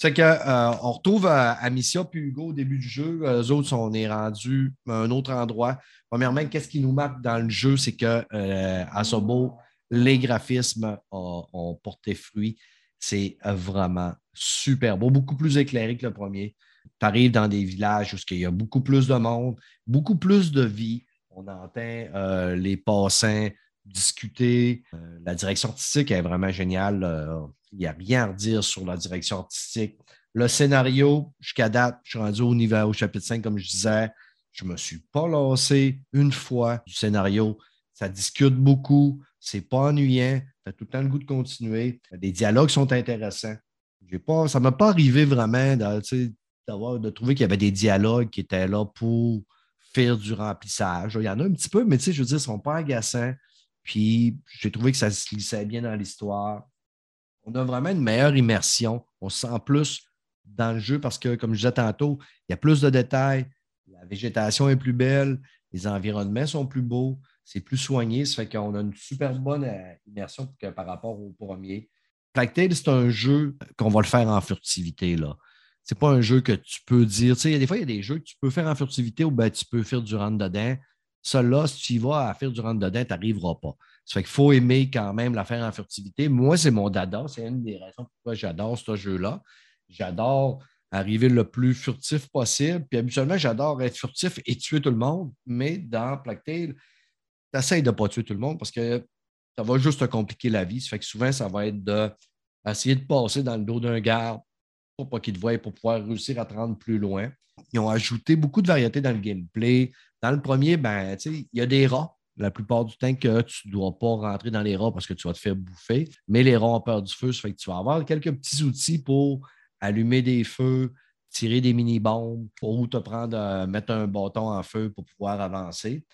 C'est qu'on euh, retrouve euh, Amicia puis Hugo au début du jeu. Eux autres, on est rendus à un autre endroit. Premièrement, qu'est-ce qui nous marque dans le jeu, c'est que euh, à Sobo, les graphismes ont, porté fruit. C'est vraiment super beau, beaucoup plus éclairé que le premier. Tu arrives dans des villages où il y a beaucoup plus de monde, beaucoup plus de vie. On entend les passants discuter. la direction artistique est vraiment géniale. Il n'y a rien à redire sur la direction artistique. Le scénario, jusqu'à date, je suis rendu au niveau au chapitre 5, comme je disais. Je ne me suis pas lancé une fois du scénario. Ça discute beaucoup. C'est pas ennuyant. Tu as tout le temps le goût de continuer. Les dialogues sont intéressants. Pas, ça ne m'a pas arrivé vraiment de trouver qu'il y avait des dialogues qui étaient là pour faire du remplissage. Il y en a un petit peu, mais je veux dire, sont pas agaçants. Puis j'ai trouvé que ça se glissait bien dans l'histoire on a vraiment une meilleure immersion. On se sent plus dans le jeu parce que, comme je disais tantôt, il y a plus de détails, la végétation est plus belle, les environnements sont plus beaux, c'est plus soigné. Ça fait qu'on a une super bonne euh, immersion par rapport au premier. Plague c'est un jeu qu'on va le faire en furtivité. Ce n'est pas un jeu que tu peux dire. Tu sais, des fois, il y a des jeux que tu peux faire en furtivité ou ben, tu peux faire du rentre dedans. Celui-là, si tu y vas à faire du rentre dedans, tu n'arriveras pas. Ça fait qu'il faut aimer quand même la faire en furtivité. Moi, c'est mon dada. C'est une des raisons pourquoi j'adore ce jeu-là. J'adore arriver le plus furtif possible. Puis habituellement, j'adore être furtif et tuer tout le monde, mais dans Plague Tale, tu de ne pas tuer tout le monde parce que ça va juste te compliquer la vie. Ça fait que souvent, ça va être d'essayer de, de passer dans le dos d'un garde pour pas qu'il te voie pour pouvoir réussir à te rendre plus loin. Ils ont ajouté beaucoup de variétés dans le gameplay. Dans le premier, ben, il y a des rats. La plupart du temps que tu ne dois pas rentrer dans les rats parce que tu vas te faire bouffer. Mais les rats ont peur du feu, ça fait que tu vas avoir quelques petits outils pour allumer des feux, tirer des mini-bombes, pour te prendre, euh, mettre un bâton en feu pour pouvoir avancer.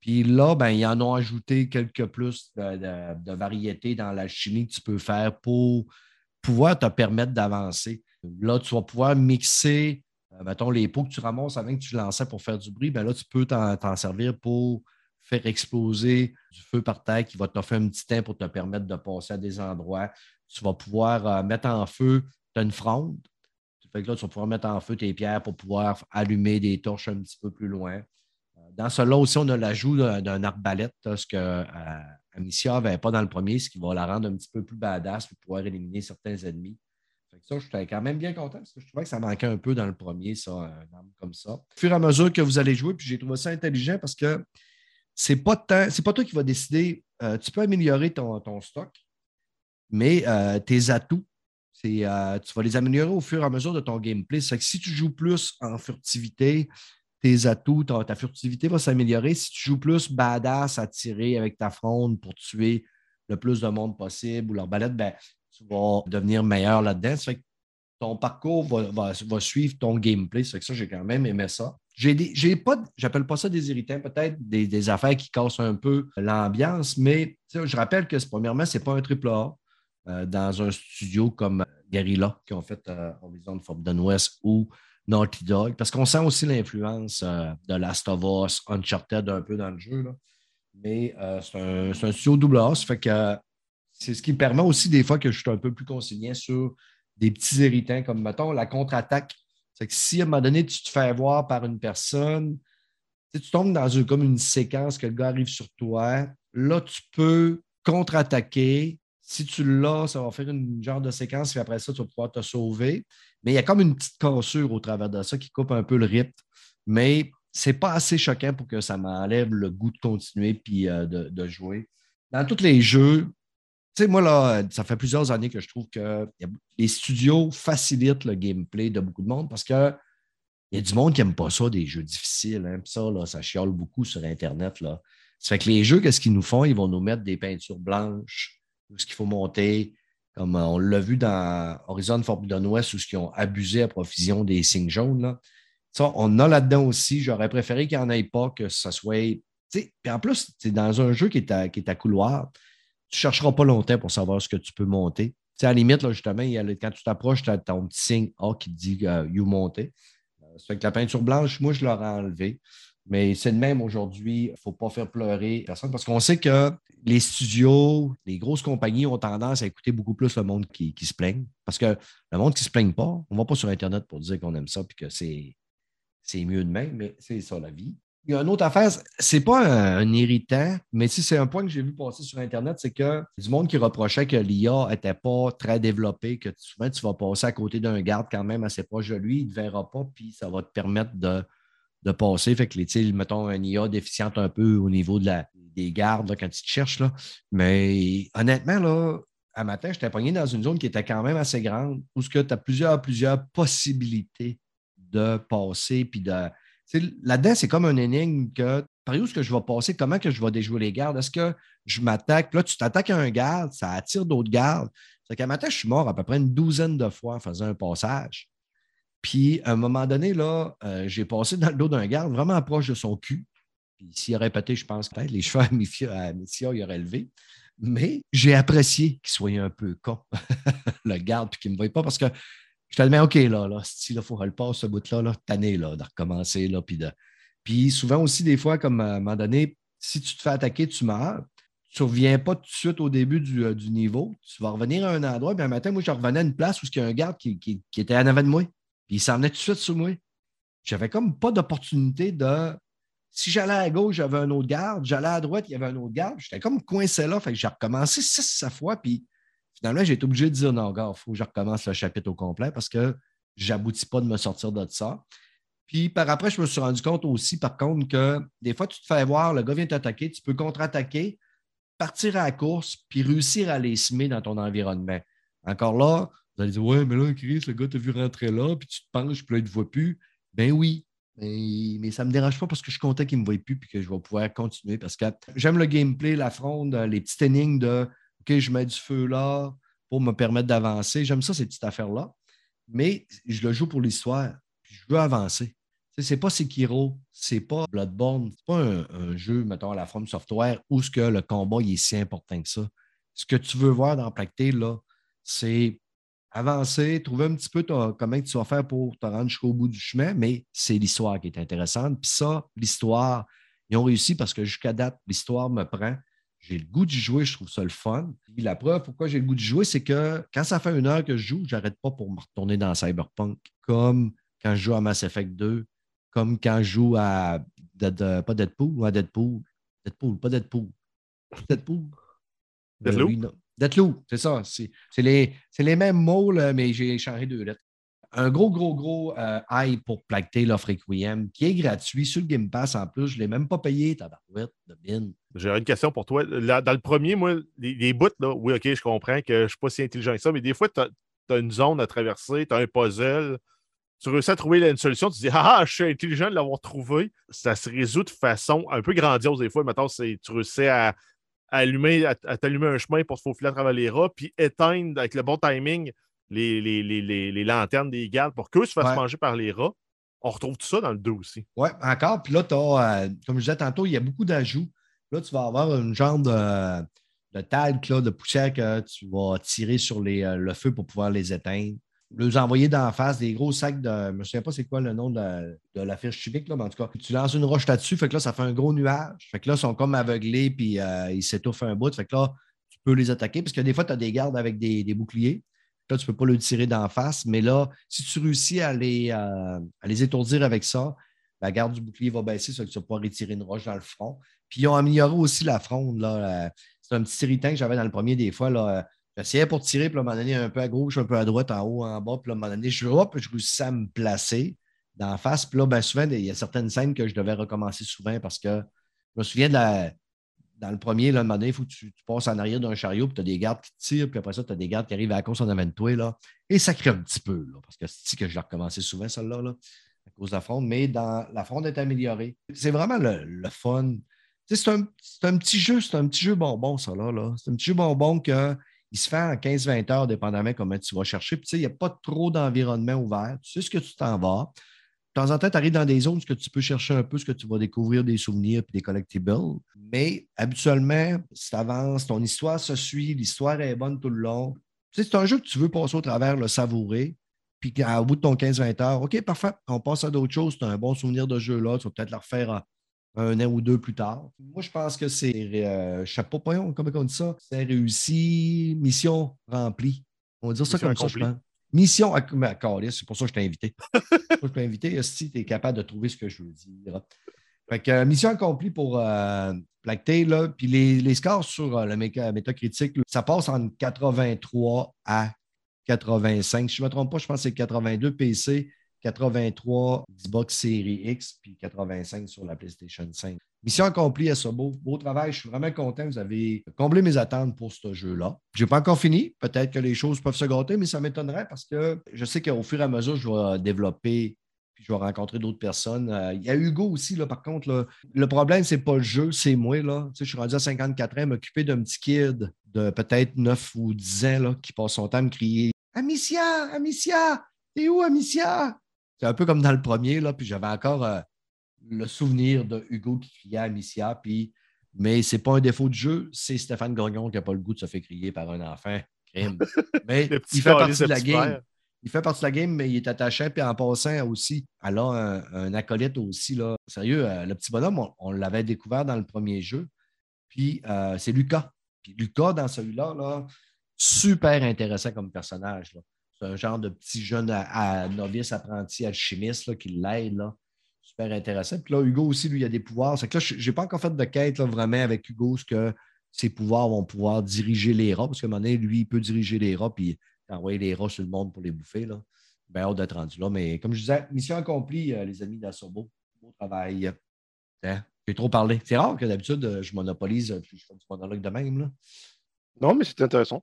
Puis là, ben, ils en ont ajouté quelques plus de, variétés dans la chimie que tu peux faire pour pouvoir te permettre d'avancer. Là, tu vas pouvoir mixer, euh, mettons, les pots que tu ramasses avant que tu lançais pour faire du bruit. Ben là, tu peux t'en servir pour faire exploser du feu par terre qui va faire un petit temps pour te permettre de passer à des endroits. Tu vas pouvoir euh, mettre en feu, tu une fronde. Là, tu vas pouvoir mettre en feu tes pierres pour pouvoir allumer des torches un petit peu plus loin. Euh, dans cela aussi, on a l'ajout d'un arbalète, ce que euh, Amicia n'avait pas dans le premier, ce qui va la rendre un petit peu plus badass pour pouvoir éliminer certains ennemis. Fait que ça, je suis quand même bien content parce que je trouvais que ça manquait un peu dans le premier, ça, un arme comme ça. Au fur et à mesure que vous allez jouer, puis j'ai trouvé ça intelligent parce que c'est pas, pas toi qui vas décider. Euh, tu peux améliorer ton, ton stock, mais tes atouts euh, tu vas les améliorer au fur et à mesure de ton gameplay. C'est que si tu joues plus en furtivité, tes atouts, ta, furtivité va s'améliorer. Si tu joues plus badass à tirer avec ta fronde pour tuer le plus de monde possible ou leur balette, ben, tu vas devenir meilleur là-dedans. Ça que ton parcours va, suivre ton gameplay. C'est que ça, j'ai quand même aimé ça. J'ai pas, j'appelle pas ça des irritants, peut-être des, affaires qui cassent un peu l'ambiance, mais je rappelle que premièrement, ce n'est pas un triple A. Euh, dans un studio comme Guerrilla qui ont fait euh, Horizon Forbidden West ou Naughty Dog, parce qu'on sent aussi l'influence euh, de Last of Us, Uncharted un peu dans le jeu. Mais c'est un, studio double A, fait que c'est ce qui permet aussi des fois que je suis un peu plus consigné sur des petits irritants, comme mettons la contre-attaque. C'est que si à un moment donné, tu te fais voir par une personne, tu tombes dans une, comme une séquence que le gars arrive sur toi, là, tu peux contre-attaquer si tu l'as, ça va faire une genre de séquence, et après ça, tu vas pouvoir te sauver. Mais il y a comme une petite cassure au travers de ça qui coupe un peu le rythme. Mais c'est pas assez choquant pour que ça m'enlève le goût de continuer puis euh, de, jouer. Dans tous les jeux, tu sais, moi, là, ça fait plusieurs années que je trouve que les studios facilitent le gameplay de beaucoup de monde parce que il y a du monde qui n'aime pas ça, des jeux difficiles. Hein. ça, là, ça chiale beaucoup sur Internet. Là. Ça fait que les jeux, qu'est-ce qu'ils nous font? Ils vont nous mettre des peintures blanches ce qu'il faut monter, comme euh, on l'a vu dans Horizon Forbidden West, où ils ont abusé à profusion des signes jaunes. Là. Ça, on a là-dedans aussi. J'aurais préféré qu'il n'y en ait pas, que ça soit. Puis en plus, c'est dans un jeu qui est, à, qui est à couloir. Tu ne chercheras pas longtemps pour savoir ce que tu peux monter. à la limite, là, justement, quand tu t'approches, tu as ton petit signe A qui te dit euh, You monter. Euh, ça fait que la peinture blanche, moi, je l'aurais enlevée. Mais c'est de même aujourd'hui, il ne faut pas faire pleurer personne parce qu'on sait que les studios, les grosses compagnies ont tendance à écouter beaucoup plus le monde qui, se plaigne. Parce que le monde qui ne se plaigne pas, on ne va pas sur Internet pour dire qu'on aime ça et que c'est, mieux de même, mais c'est ça la vie. Il y a une autre affaire, c'est pas un, irritant, mais si c'est un point que j'ai vu passer sur Internet, c'est que du monde qui reprochait que l'IA n'était pas très développée, que souvent tu vas passer à côté d'un garde quand même assez proche de lui, il ne te verra pas, puis ça va te permettre de de passer. Fait que, les, mettons, un IA déficiente un peu au niveau de la, des gardes quand tu te cherches. Là. Mais honnêtement, là, à matin, j'étais pogné dans une zone qui était quand même assez grande, où tu as plusieurs, plusieurs possibilités de passer. Puis de. Là-dedans, c'est comme un énigme que par où est-ce que je vais passer, comment que je vais déjouer les gardes? Est-ce que je m'attaque? Là, tu t'attaques à un garde, ça attire d'autres gardes. C'est qu'à matin, je suis mort à peu près une douzaine de fois en faisant un passage. Puis, à un moment donné, là, euh, j'ai passé dans le dos d'un garde vraiment proche de son cul. Puis, s'il aurait pété, je pense peut-être les cheveux à Métia, il aurait levé. Mais j'ai apprécié qu'il soit un peu con, le garde, puis qu'il ne me voie pas parce que je te le mets OK, là, là, si il faut que le passe ce bout-là, là, tanné, là, de recommencer, là, puis de. Puis souvent aussi, des fois, comme à un moment donné, si tu te fais attaquer, tu meurs. Tu ne reviens pas tout de suite au début du, euh, niveau. Tu vas revenir à un endroit. Puis un matin, moi, je revenais à une place où il y a un garde qui, qui, était en avant de moi. Puis il s'en venait tout de suite sur moi. J'avais comme pas d'opportunité de. Si j'allais à gauche, j'avais un autre garde. J'allais à droite, il y avait un autre garde. J'étais comme coincé là. Fait que j'ai recommencé six fois. Puis finalement, j'ai été obligé de dire non, gars, il faut que je recommence le chapitre au complet parce que j'aboutis pas de me sortir de ça. Puis par après, je me suis rendu compte aussi, par contre, que des fois, tu te fais voir, le gars vient t'attaquer, tu peux contre-attaquer, partir à la course, puis réussir à les semer dans ton environnement. Encore là, vous allez dire Ouais, mais là, Chris, le gars t'a vu rentrer là, puis tu te penches, puis là, il ne te voit plus. Ben oui, mais, ça ne me dérange pas parce que je suis content qu'il ne me voie plus puis que je vais pouvoir continuer parce que j'aime le gameplay, la fronde, les petites énigmes de OK, je mets du feu là pour me permettre d'avancer. J'aime ça, ces petites affaires-là. Mais je le joue pour l'histoire. Je veux avancer. C'est pas Sekiro, c'est pas Bloodborne, c'est pas un, jeu, mettons, à la From Software où ce que le combat est si important que ça. Ce que tu veux voir dans Plague là, c'est avancer, trouver un petit peu comment tu vas faire pour te rendre jusqu'au bout du chemin, mais c'est l'histoire qui est intéressante. Puis ça, l'histoire, ils ont réussi parce que jusqu'à date, l'histoire me prend. J'ai le goût d'y jouer, je trouve ça le fun. La preuve pourquoi j'ai le goût d'y jouer, c'est que quand ça fait une heure que je joue, je n'arrête pas pour me retourner dans Cyberpunk, comme quand je joue à Mass Effect 2, comme quand je joue à pas Deadpool ou à Deadpool. Deadpool, pas Deadpool. Deadpool? Deadpool. Deathloop, c'est ça. C'est les, les, mêmes mots, mais j'ai changé deux lettres. Un gros, gros, gros euh, pour Plague Tale of Requiem, qui est gratuit sur le Game Pass en plus. Je ne l'ai même pas payé, tabarouette de bin. J'aurais une question pour toi. dans le premier, moi, les, bouts, là, oui, OK, je comprends que je ne suis pas si intelligent que ça, mais des fois, tu as, une zone à traverser, tu as un puzzle, tu réussis à trouver une solution, tu te dis Ah, je suis intelligent de l'avoir trouvé. Ça se résout de façon un peu grandiose des fois. Maintenant, tu réussis à allumer, à, t'allumer un chemin pour se faufiler à travers les rats, puis éteindre avec le bon timing les, les, lanternes des gardes pour qu'eux se fassent manger par les rats. On retrouve tout ça dans le dos aussi. Oui, encore. Puis là, tu as, euh, comme je disais tantôt, il y a beaucoup d'ajouts. Là, tu vas avoir une genre de, de talc, de poussière que tu vas tirer sur les, euh, le feu pour pouvoir les éteindre les envoyer d'en face des gros sacs de. Je ne me souviens pas c'est quoi le nom de, la fiche chimique, là, mais en tout cas, tu lances une roche là-dessus, fait que là, ça fait un gros nuage. Fait que là, ils sont comme aveuglés, puis euh, ils s'étouffent un bout. Fait que là, tu peux les attaquer, parce que des fois, tu as des gardes avec des, boucliers. Là, tu ne peux pas le tirer d'en face, mais là, si tu réussis à les, euh, à les étourdir avec ça, la garde du bouclier va baisser, ça que tu vas pouvoir retirer une roche dans le front. Puis ils ont amélioré aussi la fronde. Là. Euh, c'est un petit irritant que j'avais dans le premier des fois. Là, J'essayais pour tirer, puis à un moment donné, un peu à gauche, un peu à droite, en haut, en bas, puis à un moment donné, je, hop, je réussissais à me placer la face. Puis là, ben, souvent, il y a certaines scènes que je devais recommencer souvent parce que je me souviens de la, dans le premier, un moment il faut que tu, passes en arrière d'un chariot, puis tu as des gardes qui tirent, puis après ça, tu as des gardes qui arrivent à la course en avant de toi. Là, et ça crée un petit peu, parce que c'est que je l'ai recommencé souvent, celle-là, là, à cause de la fronde. Mais dans, la fronde est améliorée. C'est vraiment le, le fun. C'est un, un, petit jeu, c'est un petit jeu bonbon, ça, là. là. C'est un petit jeu bonbon que il se fait en 15-20 heures, dépendamment comment tu vas chercher. Puis, tu sais, il n'y a pas trop d'environnement ouvert. Tu sais ce que tu t'en vas. De temps en temps, tu arrives dans des zones où tu peux chercher un peu ce que tu vas découvrir des souvenirs et des collectibles. Mais habituellement, si tu avances, ton histoire se suit, l'histoire est bonne tout le long. Tu sais, c'est un jeu que tu veux passer au travers, le savourer. Puis au bout de ton 15-20 heures, OK, parfait, on passe à d'autres choses. Tu as un bon souvenir de jeu là, tu vas peut-être le refaire un an ou deux plus tard. Moi, je pense que c'est, euh, sais pas, comment on dit ça, c'est réussi, mission remplie. On va dire ça comme ça, je pense. Mission accomplie, c'est pour ça que je t'ai invité. je t'ai invité, si tu es capable de trouver ce que je veux dire. Fait que, euh, mission accomplie pour euh, puis les, les, scores sur euh, le métacritique, ça passe en 83 à 85. Si je ne me trompe pas, je pense que c'est 82 PC, 83 Xbox Series X, puis 85 sur la PlayStation 5. Mission accomplie à beau, beau travail. Je suis vraiment content. Vous avez comblé mes attentes pour ce jeu-là. Je n'ai pas encore fini. Peut-être que les choses peuvent se gâter, mais ça m'étonnerait parce que je sais qu'au fur et à mesure, je vais développer puis je vais rencontrer d'autres personnes. Euh, il y a Hugo aussi, là, par contre. le problème, ce n'est pas le jeu, c'est moi. Là. Tu sais, je suis rendu à 54 ans, m'occuper d'un petit kid de peut-être 9 ou 10 ans là, qui passe son temps à me crier Amicia, Amicia, t'es où, Amicia? C'est un peu comme dans le premier, là, puis j'avais encore euh, le souvenir de Hugo qui criait à Amicia, puis, mais ce n'est pas un défaut de jeu, c'est Stéphane Gagnon qui n'a pas le goût de se faire crier par un enfant. Mais il fait partie de la game. Il fait partie de la game, mais il est attaché. Puis en passant aussi, elle a un, acolyte aussi. Là. Sérieux, euh, le petit bonhomme, on, l'avait découvert dans le premier jeu. Puis euh, c'est Lucas. Puis Lucas, dans celui-là, là, super intéressant comme personnage. C'est un genre de petit jeune à, novice apprenti alchimiste là, qui l'aide. Super intéressant. Puis là, Hugo aussi, lui, il a des pouvoirs. C'est que là, je n'ai pas encore fait de quête vraiment avec Hugo, ce que ses pouvoirs vont pouvoir diriger les rats, parce qu'à un moment donné, lui, il peut diriger les rats puis envoyer les rats sur le monde pour les bouffer. Là. ben, hâte d'être rendu là. Mais comme je disais, mission accomplie, euh, les amis d'Assobo. Beau travail. Hein? J'ai trop parlé. C'est rare que d'habitude, euh, je monopolise puis je fais du monologue de même. Là. Non, mais c'était intéressant.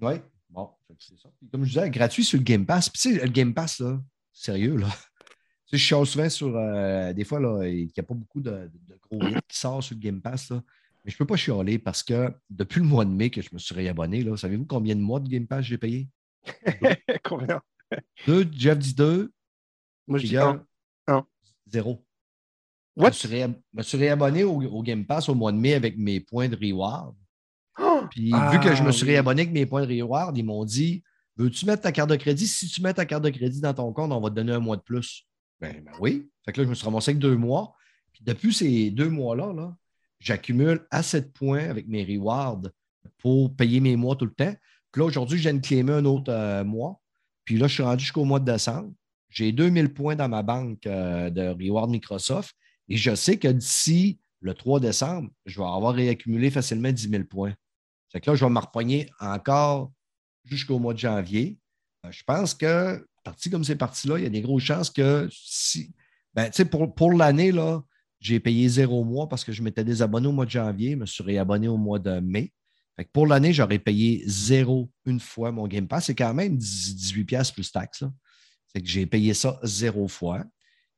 Oui, bon, c'est ça. Comme je disais, gratuit sur le Game Pass. Puis tu sais, le Game Pass, là, sérieux, là. Je chiale souvent sur. euh, des fois, là, il n'y a pas beaucoup de, de- de gros hits qui sortent sur le Game Pass, là. Mais je ne peux pas chialer parce que depuis le mois de mai que je me suis réabonné, savez-vous combien de mois de Game Pass j'ai payé? Combien? Deux, Jeff dit deux, Moi, je dis un. zéro. What? Je me suis, réab- me suis réabonné au, au Game Pass au mois de mai avec mes points de reward. Oh! Puis Ah, vu que je me suis oui. réabonné avec mes points de reward, ils m'ont dit Veux-tu mettre ta carte de crédit? Si tu mets ta carte de crédit dans ton compte, on va te donner un mois de plus. Ben, ben oui. Fait que là, je me suis ramassé avec deux mois. Puis depuis ces deux mois-là, là, j'accumule assez de points avec mes rewards pour payer mes mois tout le temps. Puis là, aujourd'hui, je viens de claimer un autre euh, mois. Puis là, je suis rendu jusqu'au mois de décembre. J'ai 2000 points dans ma banque euh, de reward Microsoft. Et je sais que d'ici le 3 décembre, je vais avoir réaccumulé facilement 10 000 points. Que là, je vais me repogner encore jusqu'au mois de janvier. Euh, Je pense que, parti comme c'est parti là, il y a des grosses chances que si. Ben, tu sais, pour, pour l'année, là, j'ai payé zéro mois parce que je m'étais désabonné au mois de janvier, je me suis réabonné au mois de mai. Fait que pour l'année, j'aurais payé zéro une fois mon Game Pass. C'est quand même 10 18$ piastres plus taxes. C'est que j'ai payé ça zéro fois.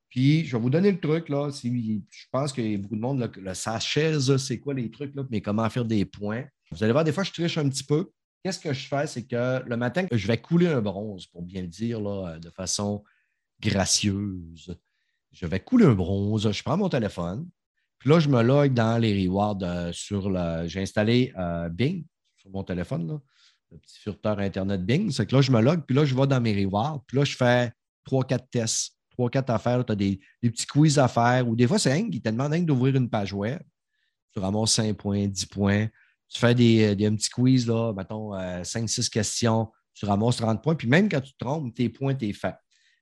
Puis, je vais vous donner le truc, là. Si, je pense a beaucoup de monde, que le sachet, c'est quoi les trucs, là, mais comment faire des points. Vous allez voir, des fois, je triche un petit peu. Qu'est-ce que je fais? C'est que le matin, je vais couler un bronze, pour bien le dire, là, de façon gracieuse. Je vais couler un bronze, je prends mon téléphone, puis là, je me log dans les rewards euh, sur le. J'ai installé euh, Bing sur mon téléphone, le petit furteur Internet Bing. C'est que là, je me log, puis là, je vais dans mes rewards, puis là, je fais 3-4 tests, 3-4 affaires. Tu as des, des petits quiz à faire, ou des fois, c'est Hank qui te demande d'ouvrir une page web. Tu ramasses 5 points, 10 points. Tu fais des, des un petit quiz, là, mettons, 5-6 questions, tu ramasses 30 points, puis même quand tu te trompes, tes points, t'es fait.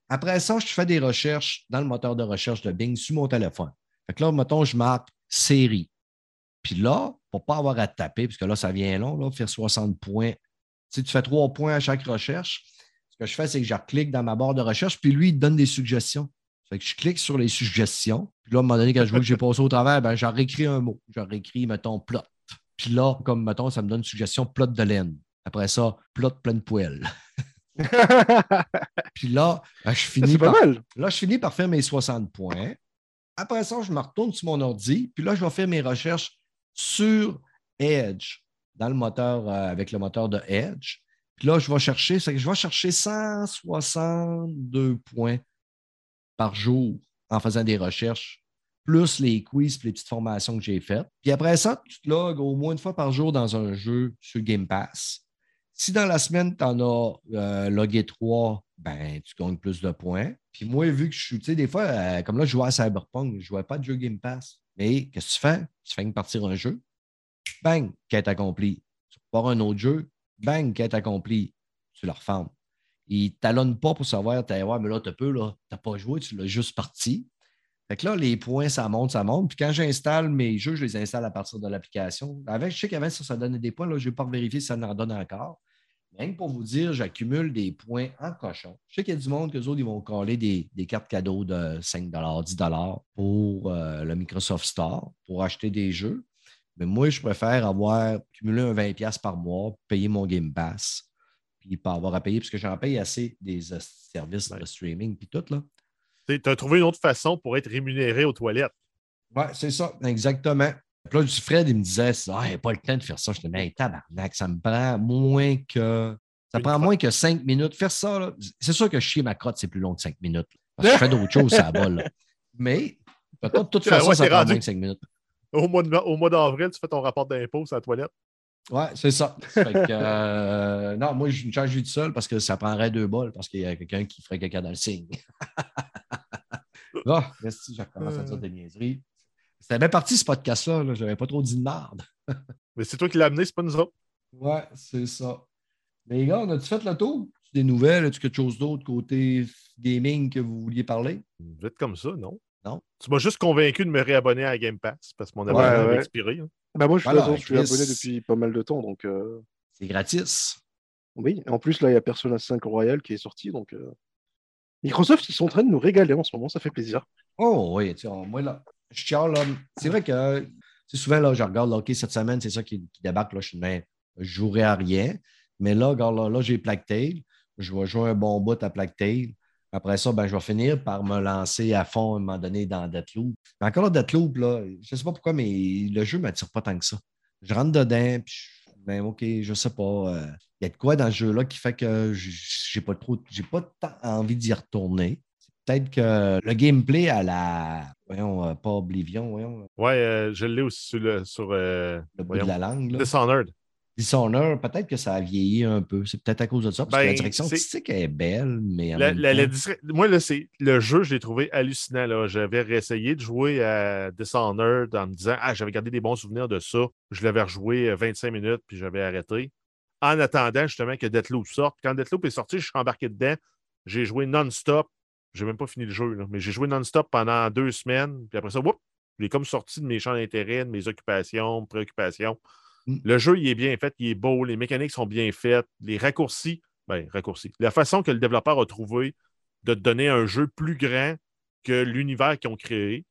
Après ça, je fais des recherches dans le moteur de recherche de Bing sur mon téléphone. Fait que là, mettons, je marque série. Puis là, pour ne pas avoir à taper, parce que là, ça vient long, là, faire 60 points. Tu sais, tu fais 3 points à chaque recherche. Ce que je fais, c'est que je clique dans ma barre de recherche, puis lui, il te donne des suggestions. Fait que je clique sur les suggestions. Puis là, à un moment donné, quand je vois que j'ai passé au travers, ben, j'en réécris un mot. J'en réécris, mettons, plot. Puis là, comme, mettons, ça me donne une suggestion plot de laine. Après ça, plot plein de poêle. Puis là, ben, je finis c'est pas par mal. Là, je finis par faire mes 60 points. Après ça, je me retourne sur mon ordi, puis là, je vais faire mes recherches sur Edge, dans le moteur, euh, avec le moteur de Edge. Puis là, je vais chercher, que je vais chercher 162 points par jour en faisant des recherches, plus les quiz et les petites formations que j'ai faites. Puis après ça, tu te logs au moins une fois par jour dans un jeu sur Game Pass. Si dans la semaine, tu en as euh, logué trois, ben, tu gagnes plus de points. Puis moi, vu que je suis, tu sais, des fois, euh, comme là, je jouais à Cyberpunk, je ne jouais pas de jeu Game Pass. Mais qu'est-ce que tu fais? Tu fais partir un jeu, bang, quête accomplie. Tu repars un autre jeu, bang, quête accomplie. Tu le refermes. Ils ne talonnent pas pour savoir, t'as ouais, mais là, tu peux, là, tu n'as pas joué, tu l'as juste parti. Fait que là, les points, ça monte, ça monte. Puis quand j'installe mes jeux, je les installe à partir de l'application. Avec, je sais qu'avant, ça, ça donnait des points. Là, je n'ai pas vérifié si ça en donne encore. Rien que pour vous dire, j'accumule des points en cochon. Je sais qu'il y a du monde que autres, ils vont coller des, des cartes cadeaux de 5 10 pour euh, le Microsoft Store pour acheter des jeux. Mais moi, je préfère avoir cumulé un 20$ par mois, payer mon Game Pass, puis pas avoir à payer, parce que j'en paye assez des euh, services de streaming, puis tout. là. Tu as trouvé une autre façon pour être rémunéré aux toilettes. Oui, c'est ça, exactement. Puis là, Fred, il me disait, ah, il n'y a pas le temps de faire ça. Je te dis, mais tabarnak, ça me prend moins que. Ça prend moins que cinq minutes. Faire ça, c'est sûr que chier ma crotte, c'est plus long que cinq minutes. Parce que je fais d'autres choses, ça va. Là. Mais, de toute façon, ouais, ça prend rendu. moins que cinq minutes. Au mois, de- au mois d'avril, tu fais ton rapport d'impôt sur la toilette. Ouais, c'est ça. Fait que, euh, non, moi, je me change tout seul parce que ça prendrait deux bols parce qu'il y a quelqu'un qui ferait caca dans le signe. Ah, reste je recommence à dire des niaiseries? C'était bien parti, ce podcast-là. Là. J'avais pas trop dit de merde. Mais c'est toi qui l'as amené, c'est pas nous autres. Ouais, c'est ça. Mais les gars, on a-tu fait le tour? Des nouvelles? As-tu quelque chose d'autre côté gaming que vous vouliez parler? Vite comme ça, non? Non. Tu m'as juste convaincu de me réabonner à Game Pass parce que mon Ouais, abonnement avait ouais. expiré. hein. Bah, moi, je suis, Voilà, je suis abonné depuis pas mal de temps. Donc, euh, C'est gratis. oui. En plus, là, il y a Persona 5 Royal qui est sorti. Donc, euh, Microsoft, ils sont en train de nous régaler en ce moment, ça fait plaisir. Oh oui, tu sais, moi là, je tiens là. C'est vrai que souvent là, je regarde le hockey cette semaine, c'est ça qui, qui débarque. Là, je je jouerai à rien. Mais là, regarde, là, là j'ai Plague Tail. Je vais jouer un bon bout à Plague. Après ça, ben, je vais finir par me lancer à fond à un moment donné dans Deathloop. Encore là, Deathloop, là, je ne sais pas pourquoi, mais le jeu ne m'attire pas tant que ça. Je rentre dedans, puis je, ben, OK, je sais pas. euh, Il y a de quoi dans ce jeu-là qui fait que j'ai pas trop, j'ai pas tant envie d'y retourner. Peut-être que le gameplay à la. Voyons, euh, pas Oblivion, voyons, Ouais, euh, je l'ai aussi sur, le, sur le bout voyons, de la langue. Là. Dishonored. Dishonored, peut-être que ça a vieilli un peu. C'est peut-être à cause de ça, parce que la Ben, direction artistique est belle, mais en La- même la- la temps- discré- Moi, là, c'est le jeu, je l'ai trouvé hallucinant. là. J'avais réessayé de jouer à Dishonored en me disant Ah, j'avais gardé des bons souvenirs de ça. Je l'avais rejoué euh, 25 minutes, puis j'avais arrêté. En attendant, justement, que Deathloop sorte. Quand Deathloop est sorti, je suis embarqué dedans. J'ai joué non-stop. J'ai même pas fini le jeu, là, mais j'ai joué non-stop pendant deux semaines. Puis après ça, whoop, j'ai comme sorti de mes champs d'intérêt, de mes occupations, préoccupations. Mm. Le jeu, il est bien fait, il est beau, les mécaniques sont bien faites, les raccourcis, ben, raccourcis. La façon que le développeur a trouvé de te donner un jeu plus grand que l'univers qu'ils ont créé,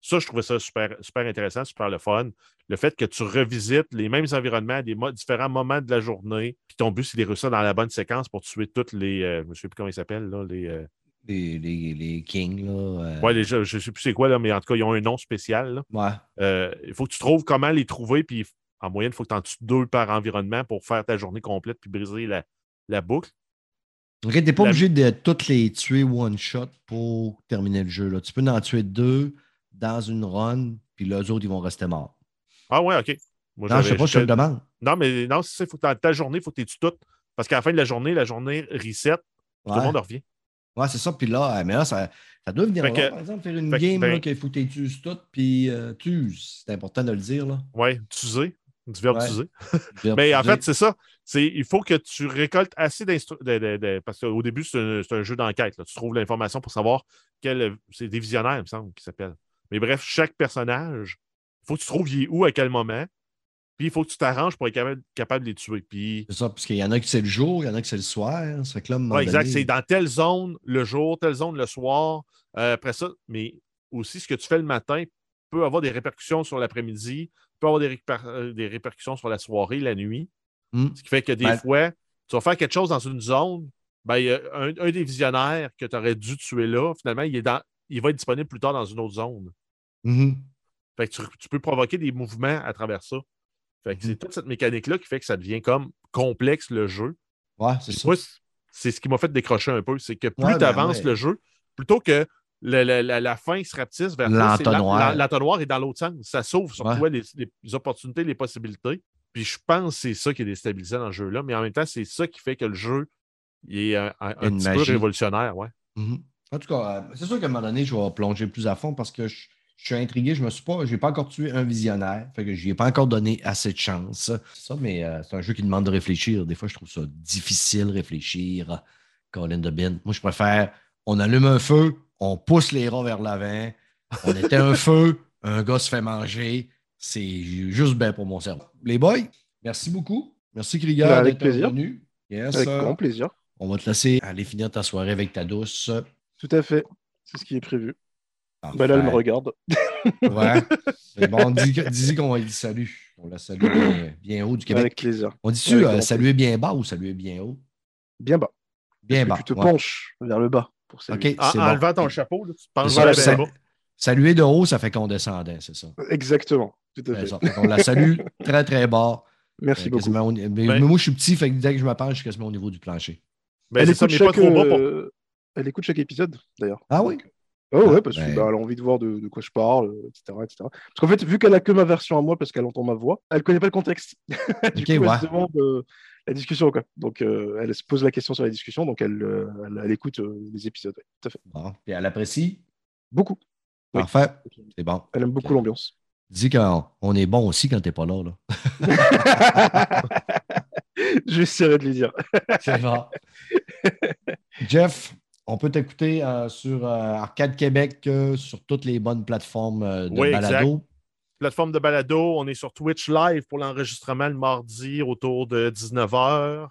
ça, je trouvais ça super, super intéressant, super le fun. Le fait que tu revisites les mêmes environnements à des mo- différents moments de la journée, puis ton but, c'est de réussir dans la bonne séquence pour tuer toutes les. euh, je ne sais plus comment ils s'appellent, là, les. euh, les, les, les Kings, là. euh, ouais, les, je ne sais plus c'est quoi, là, mais en tout cas, ils ont un nom spécial. là. ouais. Euh, il faut que tu trouves comment les trouver, puis en moyenne, il faut que tu en tues deux par environnement pour faire ta journée complète puis briser la, la boucle. Ok, t'es pas La- obligé de toutes les tuer one shot pour terminer le jeu. Là. Tu peux en tuer deux dans une run, puis les autres, ils vont rester morts. Ah ouais, OK. Moi, Non, je sais pas, je te le demande. Non, mais non, c'est ça. il Faut que ta journée, il faut que tu tues toutes. Parce qu'à la fin de la journée, la journée reset, tout le monde revient. Ouais, c'est ça. Puis là, euh, mais là, ça, ça doit venir que- par exemple, faire une game ben- qu'il faut que tu toutes, puis euh, tu. C'est important de le dire. Là. Ouais, tuer, du verbe Ouais. Mais en fait, c'est ça. Il faut que tu récoltes assez d'instructions. parce qu'au début, c'est un, jeu d'enquête. Tu trouves l'information pour savoir quel. C'est des visionnaires, il me semble, qui s'appelle. Mais bref, chaque personnage, il faut que tu trouves il est où, à quel moment. Puis il faut que tu t'arranges pour être capable, capable de les tuer. Puis, C'est ça, parce qu'il y en a qui c'est le jour, il y en a qui c'est le soir. Ça fait que là, ouais, exact. donné- C'est dans telle zone le jour, telle zone le soir. Euh, après ça, mais aussi ce que tu fais le matin peut avoir des répercussions sur l'après-midi, peut avoir des, réper- euh, des répercussions sur la soirée, la nuit. Hmm. Ce qui fait que des Ben- fois, tu vas faire quelque chose dans une zone, ben, il y a un, un des visionnaires que tu aurais dû tuer là, finalement, il, est dans, il va être disponible plus tard dans une autre zone. Mhm. Fait que tu, tu peux provoquer des mouvements à travers ça. Fait que c'est toute cette mécanique-là qui fait que ça devient comme complexe le jeu. Ouais, c'est ça. Ce qui m'a fait décrocher un peu. C'est que plus Ouais, tu ben avances ouais. le jeu, plutôt que le- le- la, la fin se rapetisse vers L'entonnoir. L'entonnoir est dans l'autre sens. Ça s'ouvre sur Ouais. toi les, les opportunités, les possibilités. Puis je pense que c'est ça qui est déstabilisant dans le jeu-là. Mais en même temps, c'est ça qui fait que le jeu il est un, un- petit peu magie. révolutionnaire. Ouais. Mhm. En tout cas, euh, c'est sûr qu'à un moment donné, je vais plonger plus à fond parce que je, je suis intrigué. Je me suis pas, j'ai pas encore tué un visionnaire. Fait que je ai pas encore donné assez de chance. C'est ça, mais euh, c'est un jeu qui demande de réfléchir. Des fois, je trouve ça difficile de réfléchir. Colin de Bin. Moi, je préfère on allume un feu, on pousse les rats vers l'avant, on éteint un feu, un gars se fait manger. C'est juste bien pour mon cerveau. Les boys, merci beaucoup. Merci, Krieger, Ben, avec d'être plaisir. venu. Yes, Avec grand plaisir. on va te laisser aller finir ta soirée avec ta douce. Tout à fait. C'est ce qui est prévu. Parfait. Bah là, elle me regarde. Ouais. Mais bon, dis, dis qu'on lui dit salut. On la salue bien, bien haut du Québec. Avec plaisir. On dit-tu euh, saluer bien bas ou saluer bien haut? Bien bas. Bien Parce bas. que tu te ouais. penches vers le bas pour En bon. ton chapeau, là, tu penses ça. Saluer de haut, ça fait condescendant, c'est ça. Exactement. Tout à C'est fait. ça. Fait qu'on la salue très, très bas. Merci Euh, beaucoup. mais, Ben- mais moi, je suis petit, fait que dès que je me penche, je suis quasiment au niveau du plancher. Ben, elle, c'est ça, écoute mais pas chaque, trop bas pour. euh, elle écoute chaque épisode, d'ailleurs. Ah oui? Oh ouais, Ah, parce ben- qu'elle a envie de voir de, de quoi je parle, etc., etc. Parce qu'en fait, vu qu'elle a que ma version à moi, parce qu'elle entend ma voix, elle connaît pas le contexte. du Ok, coup, elle ouais. se demande euh, la discussion, quoi. Donc, euh, elle se pose la question sur la discussion, donc elle, euh, elle, elle écoute euh, les épisodes. ouais, tout à fait. Bon. Puis elle apprécie. Beaucoup. Oui. Parfait. C'est bon. Elle aime beaucoup l'ambiance. Dis qu'on on est bon aussi quand t'es pas là. là. J'essaierai de lui dire. C'est bon. Jeff, on peut t'écouter euh, sur euh, Arcade Québec, euh, sur toutes les bonnes plateformes euh, de Oui, balado. Plateforme de balado, on est sur Twitch Live pour l'enregistrement le mardi autour de 19h.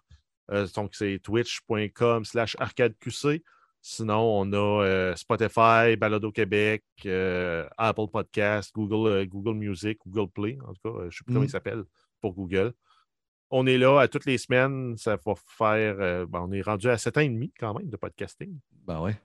donc, c'est twitch.com slash arcadeqc. Sinon, on a euh, Spotify, Balado Québec, euh, Apple Podcast, Google, euh, Google Music, Google Play, en tout cas, je ne sais plus comment Mm. il s'appelle pour Google. On est là à toutes les semaines. Ça va faire. euh, ben, on est rendu à 7 ans et demi quand même de podcasting. Ben ouais.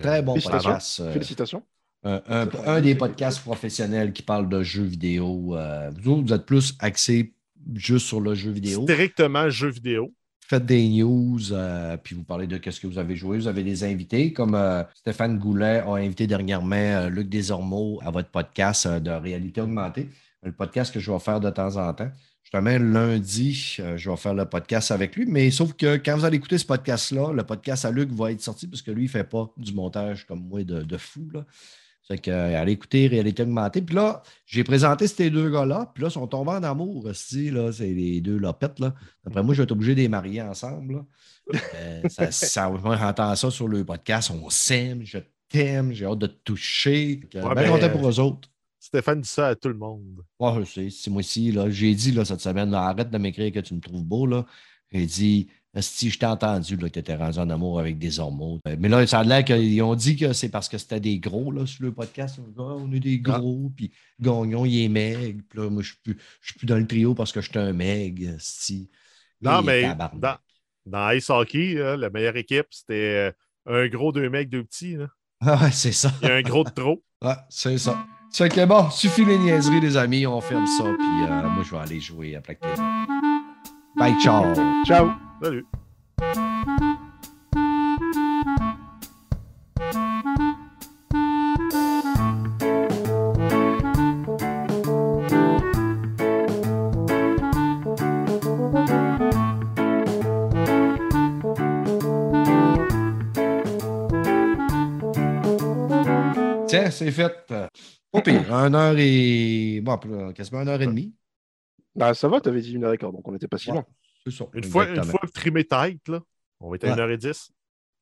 Très bon Félicitations. podcast. euh, Félicitations. Un, un- un des podcasts professionnels qui parle de jeux vidéo. euh, vous autres, vous êtes plus axés juste sur le jeu vidéo. strictement jeux vidéo. faites des news, euh, puis vous parlez de qu'est-ce que vous avez joué. Vous avez des invités, comme euh, Stéphane Goulet a invité dernièrement euh, Luc Desormeaux à votre podcast euh, de réalité augmentée, le podcast que je vais faire de temps en temps. Justement, lundi, euh, je vais faire le podcast avec lui, mais sauf que quand vous allez écouter ce podcast-là, le podcast à Luc va être sorti parce que lui, il ne fait pas du montage comme moi de, de fou. Là. Fait que, euh, allez écouter Réalité augmentée. Puis là, j'ai présenté ces deux gars-là, puis là, ils sont tombés en amour aussi. Là, c'est les deux lopettes. Là. D'après moi, je vais être obligé de les marier ensemble. Euh, ça, ça, j'entends ça sur le podcast. On s'aime, je t'aime, j'ai hâte de te toucher. Que, Ouais, ben content pour eux autres. Stéphane dit ça à tout le monde. Ouais, je sais, c'est moi aussi. là, J'ai dit là, cette semaine, là, arrête de m'écrire que tu me trouves beau. Là. J'ai dit, si je t'ai entendu là, que tu étais rendu en amour avec des hormones. Euh, Mais là, ça a l'air qu'ils ont dit que c'est parce que c'était des gros là, sur le podcast. On, Ah, on est des gros, puis Gagnon, il est meg. Puis là, moi, je ne suis, plus- dans le trio parce que je suis un meg. Si. Non, mais dans, dans Ice Hockey, là, la meilleure équipe, c'était euh, un gros, deux mecs, deux petits. là. Ah, c'est ça. Il y a un gros de trop. Ouais, c'est ça. C'est que bon, suffit les niaiseries, les amis. On ferme ça, puis euh, moi, je vais aller jouer à Table. Bye, ciao. Ciao. Salut. Tiens, c'est fait. Pas pire. Une heure et. Bon, plus- quasiment une heure et demie. Bah, ça va, t'avais dit une heure et quart, donc on n'était pas si Ouais. loin. C'est ça. Une fois, une fois trimé tête, là, on va être à Ouais. 1h10.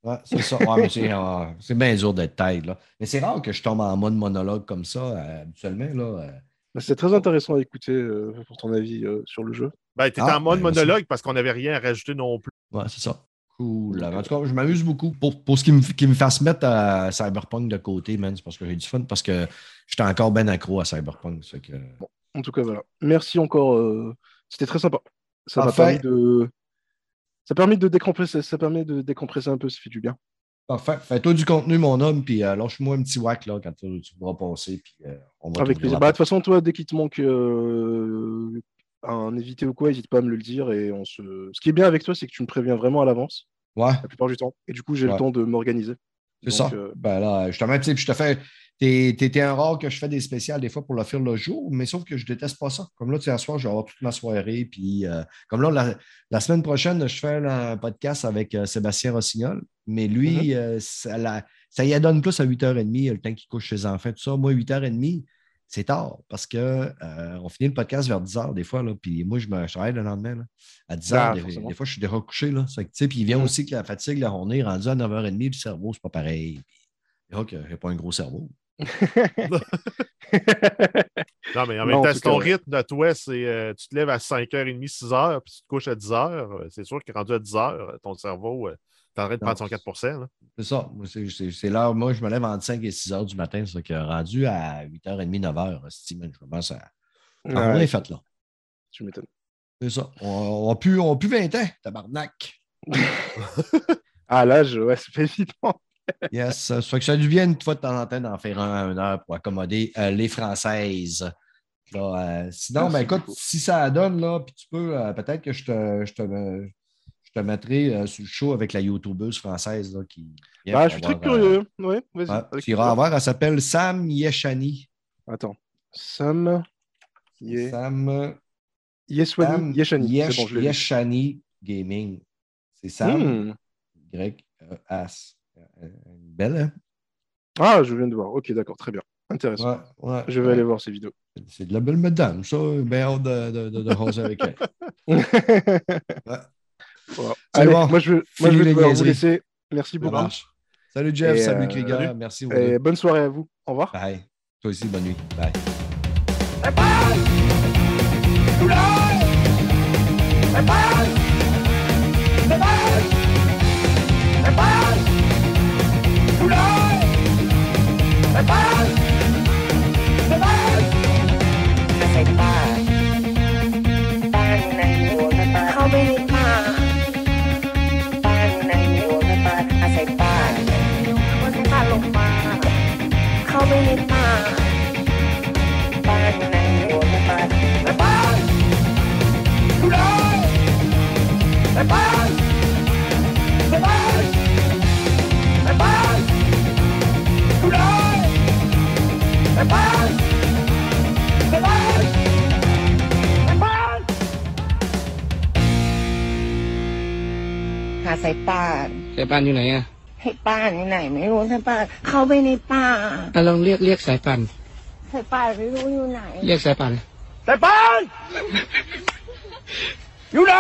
Ouais, c'est ça. Ouais, mais c'est, euh, c'est bien dur d'être tête, là. Mais c'est rare que je tombe en mode monologue comme ça, euh, habituellement, là. euh. C'était très intéressant à écouter euh, pour ton avis euh, sur le jeu. Ben, t'étais Ah, en mode ben, monologue parce qu'on n'avait rien à rajouter non plus. Ouais, c'est ça. Cool. En tout cas, je m'amuse beaucoup. Pour, pour ce qui me, qui me fasse mettre à Cyberpunk de côté, man, c'est parce que j'ai du fun, parce que j'étais encore bien accro à Cyberpunk. que- En tout cas, voilà. Merci encore. euh, C'était très sympa. Ça m'a Parfait. permis de. Ça permet de décompresser, ça permet de décompresser un peu, ça fait du bien. Parfait. Fais-toi du contenu, mon homme, puis euh, lâche-moi un petit whack là, quand tu, tu pourras passer. Puis, euh, on va Avec plaisir. la Bah, de toute façon, toi, dès qu'il te manque euh, un invité ou quoi, n'hésite pas à me le dire. Et on se... Ce qui est bien avec toi, c'est que tu me préviens vraiment à l'avance, Ouais, la plupart du temps. Et du coup, j'ai Ouais. le temps de m'organiser. c'est ça. euh, Ben là, justement, je te fais. T'es, un rare que je fais des spéciales des fois pour le faire le jour, mais sauf que je déteste pas ça. Comme là, tu sais, soir, je vais avoir toute ma soirée. Puis, euh, comme là, la, la semaine prochaine, je fais un podcast avec euh, Sébastien Rossignol, mais lui, Mm-hmm. euh, ça, la- ça y donne plus à 8h30, le temps qu'il couche ses enfants, tout ça. Moi, 8h30, c'est tard parce que euh, on finit le podcast vers 10h des fois. Là, puis moi, je me travaille le lendemain. là. à 10h, Ah, des, fois, je suis déjà couché. Là. Ça puis il vient Mhm. aussi que la fatigue, la journée, rendu à 9h30, le cerveau, c'est pas pareil. Puis, il que j'ai pas un gros cerveau. Non, mais en même temps, si ton rythme de toi, c'est euh, tu te lèves à 5h30, 6h, puis tu te couches à 10h, euh, c'est sûr que rendu à 10h, ton cerveau, euh, t'es en train de prendre son 4 là. C'est ça. Moi, c'est- C'est c'est l'heure. Moi, je me lève entre 5 et 6 heures du matin. Ça que rendu à 8h30, 9h, si, man, je commence à. Ouais, Ah, on est fait là. tu m'étonnes. C'est ça. On n'a plus, on a plus 20 ans, tabarnak. Ah, l'âge, ouais, c'est évident. Yes. Ça fait que ça lui vient une fois de temps en temps d'en faire un à une heure pour accommoder euh, les Françaises. Là, euh, sinon, ben, écoute, si ça donne, là, puis tu peux, euh, peut-être que je te, je te, je te mettrai sur le show avec la youtubeuse française là, qui. Ah, pour je suis très avoir, curieux. Ouais, vas-y. tu iras voir, elle s'appelle Sam Yeshani. Attends. Sam. Ye- Sam. Yeshani. Yesh- bon. Yeshani Gaming. C'est Sam Hmm. Y E S. Euh, Belle, hein? Ah, je viens de voir. Ok, d'accord, très bien. Intéressant. Ouais, ouais. Je vais aller voir ces vidéos. C'est de la belle madame, ça. Bien hâte de, de, de, de jaser avec elle. Voilà. Allez, bon. moi je, vais- moi, Fini je vais les devoir vous laisser. Merci Ça beaucoup. marche. Salut Jeff, Et, salut euh, Krieger. salut. Merci. Vous Et bonne soirée à vous. Au revoir. Bye. Toi aussi, bonne nuit. Bye. ไม่ป้านอหาสายป่านสายป่านอยู่ไหนอะ ให้ป่านอยู่ไหน ไม่รู้สายป่านเข้าไปในป่าอะลองเรียกเรียกสายป่านสายป่านไม่รู้อยู่ไหน เรียกสายป่าน แต่ปานอยู่ไหน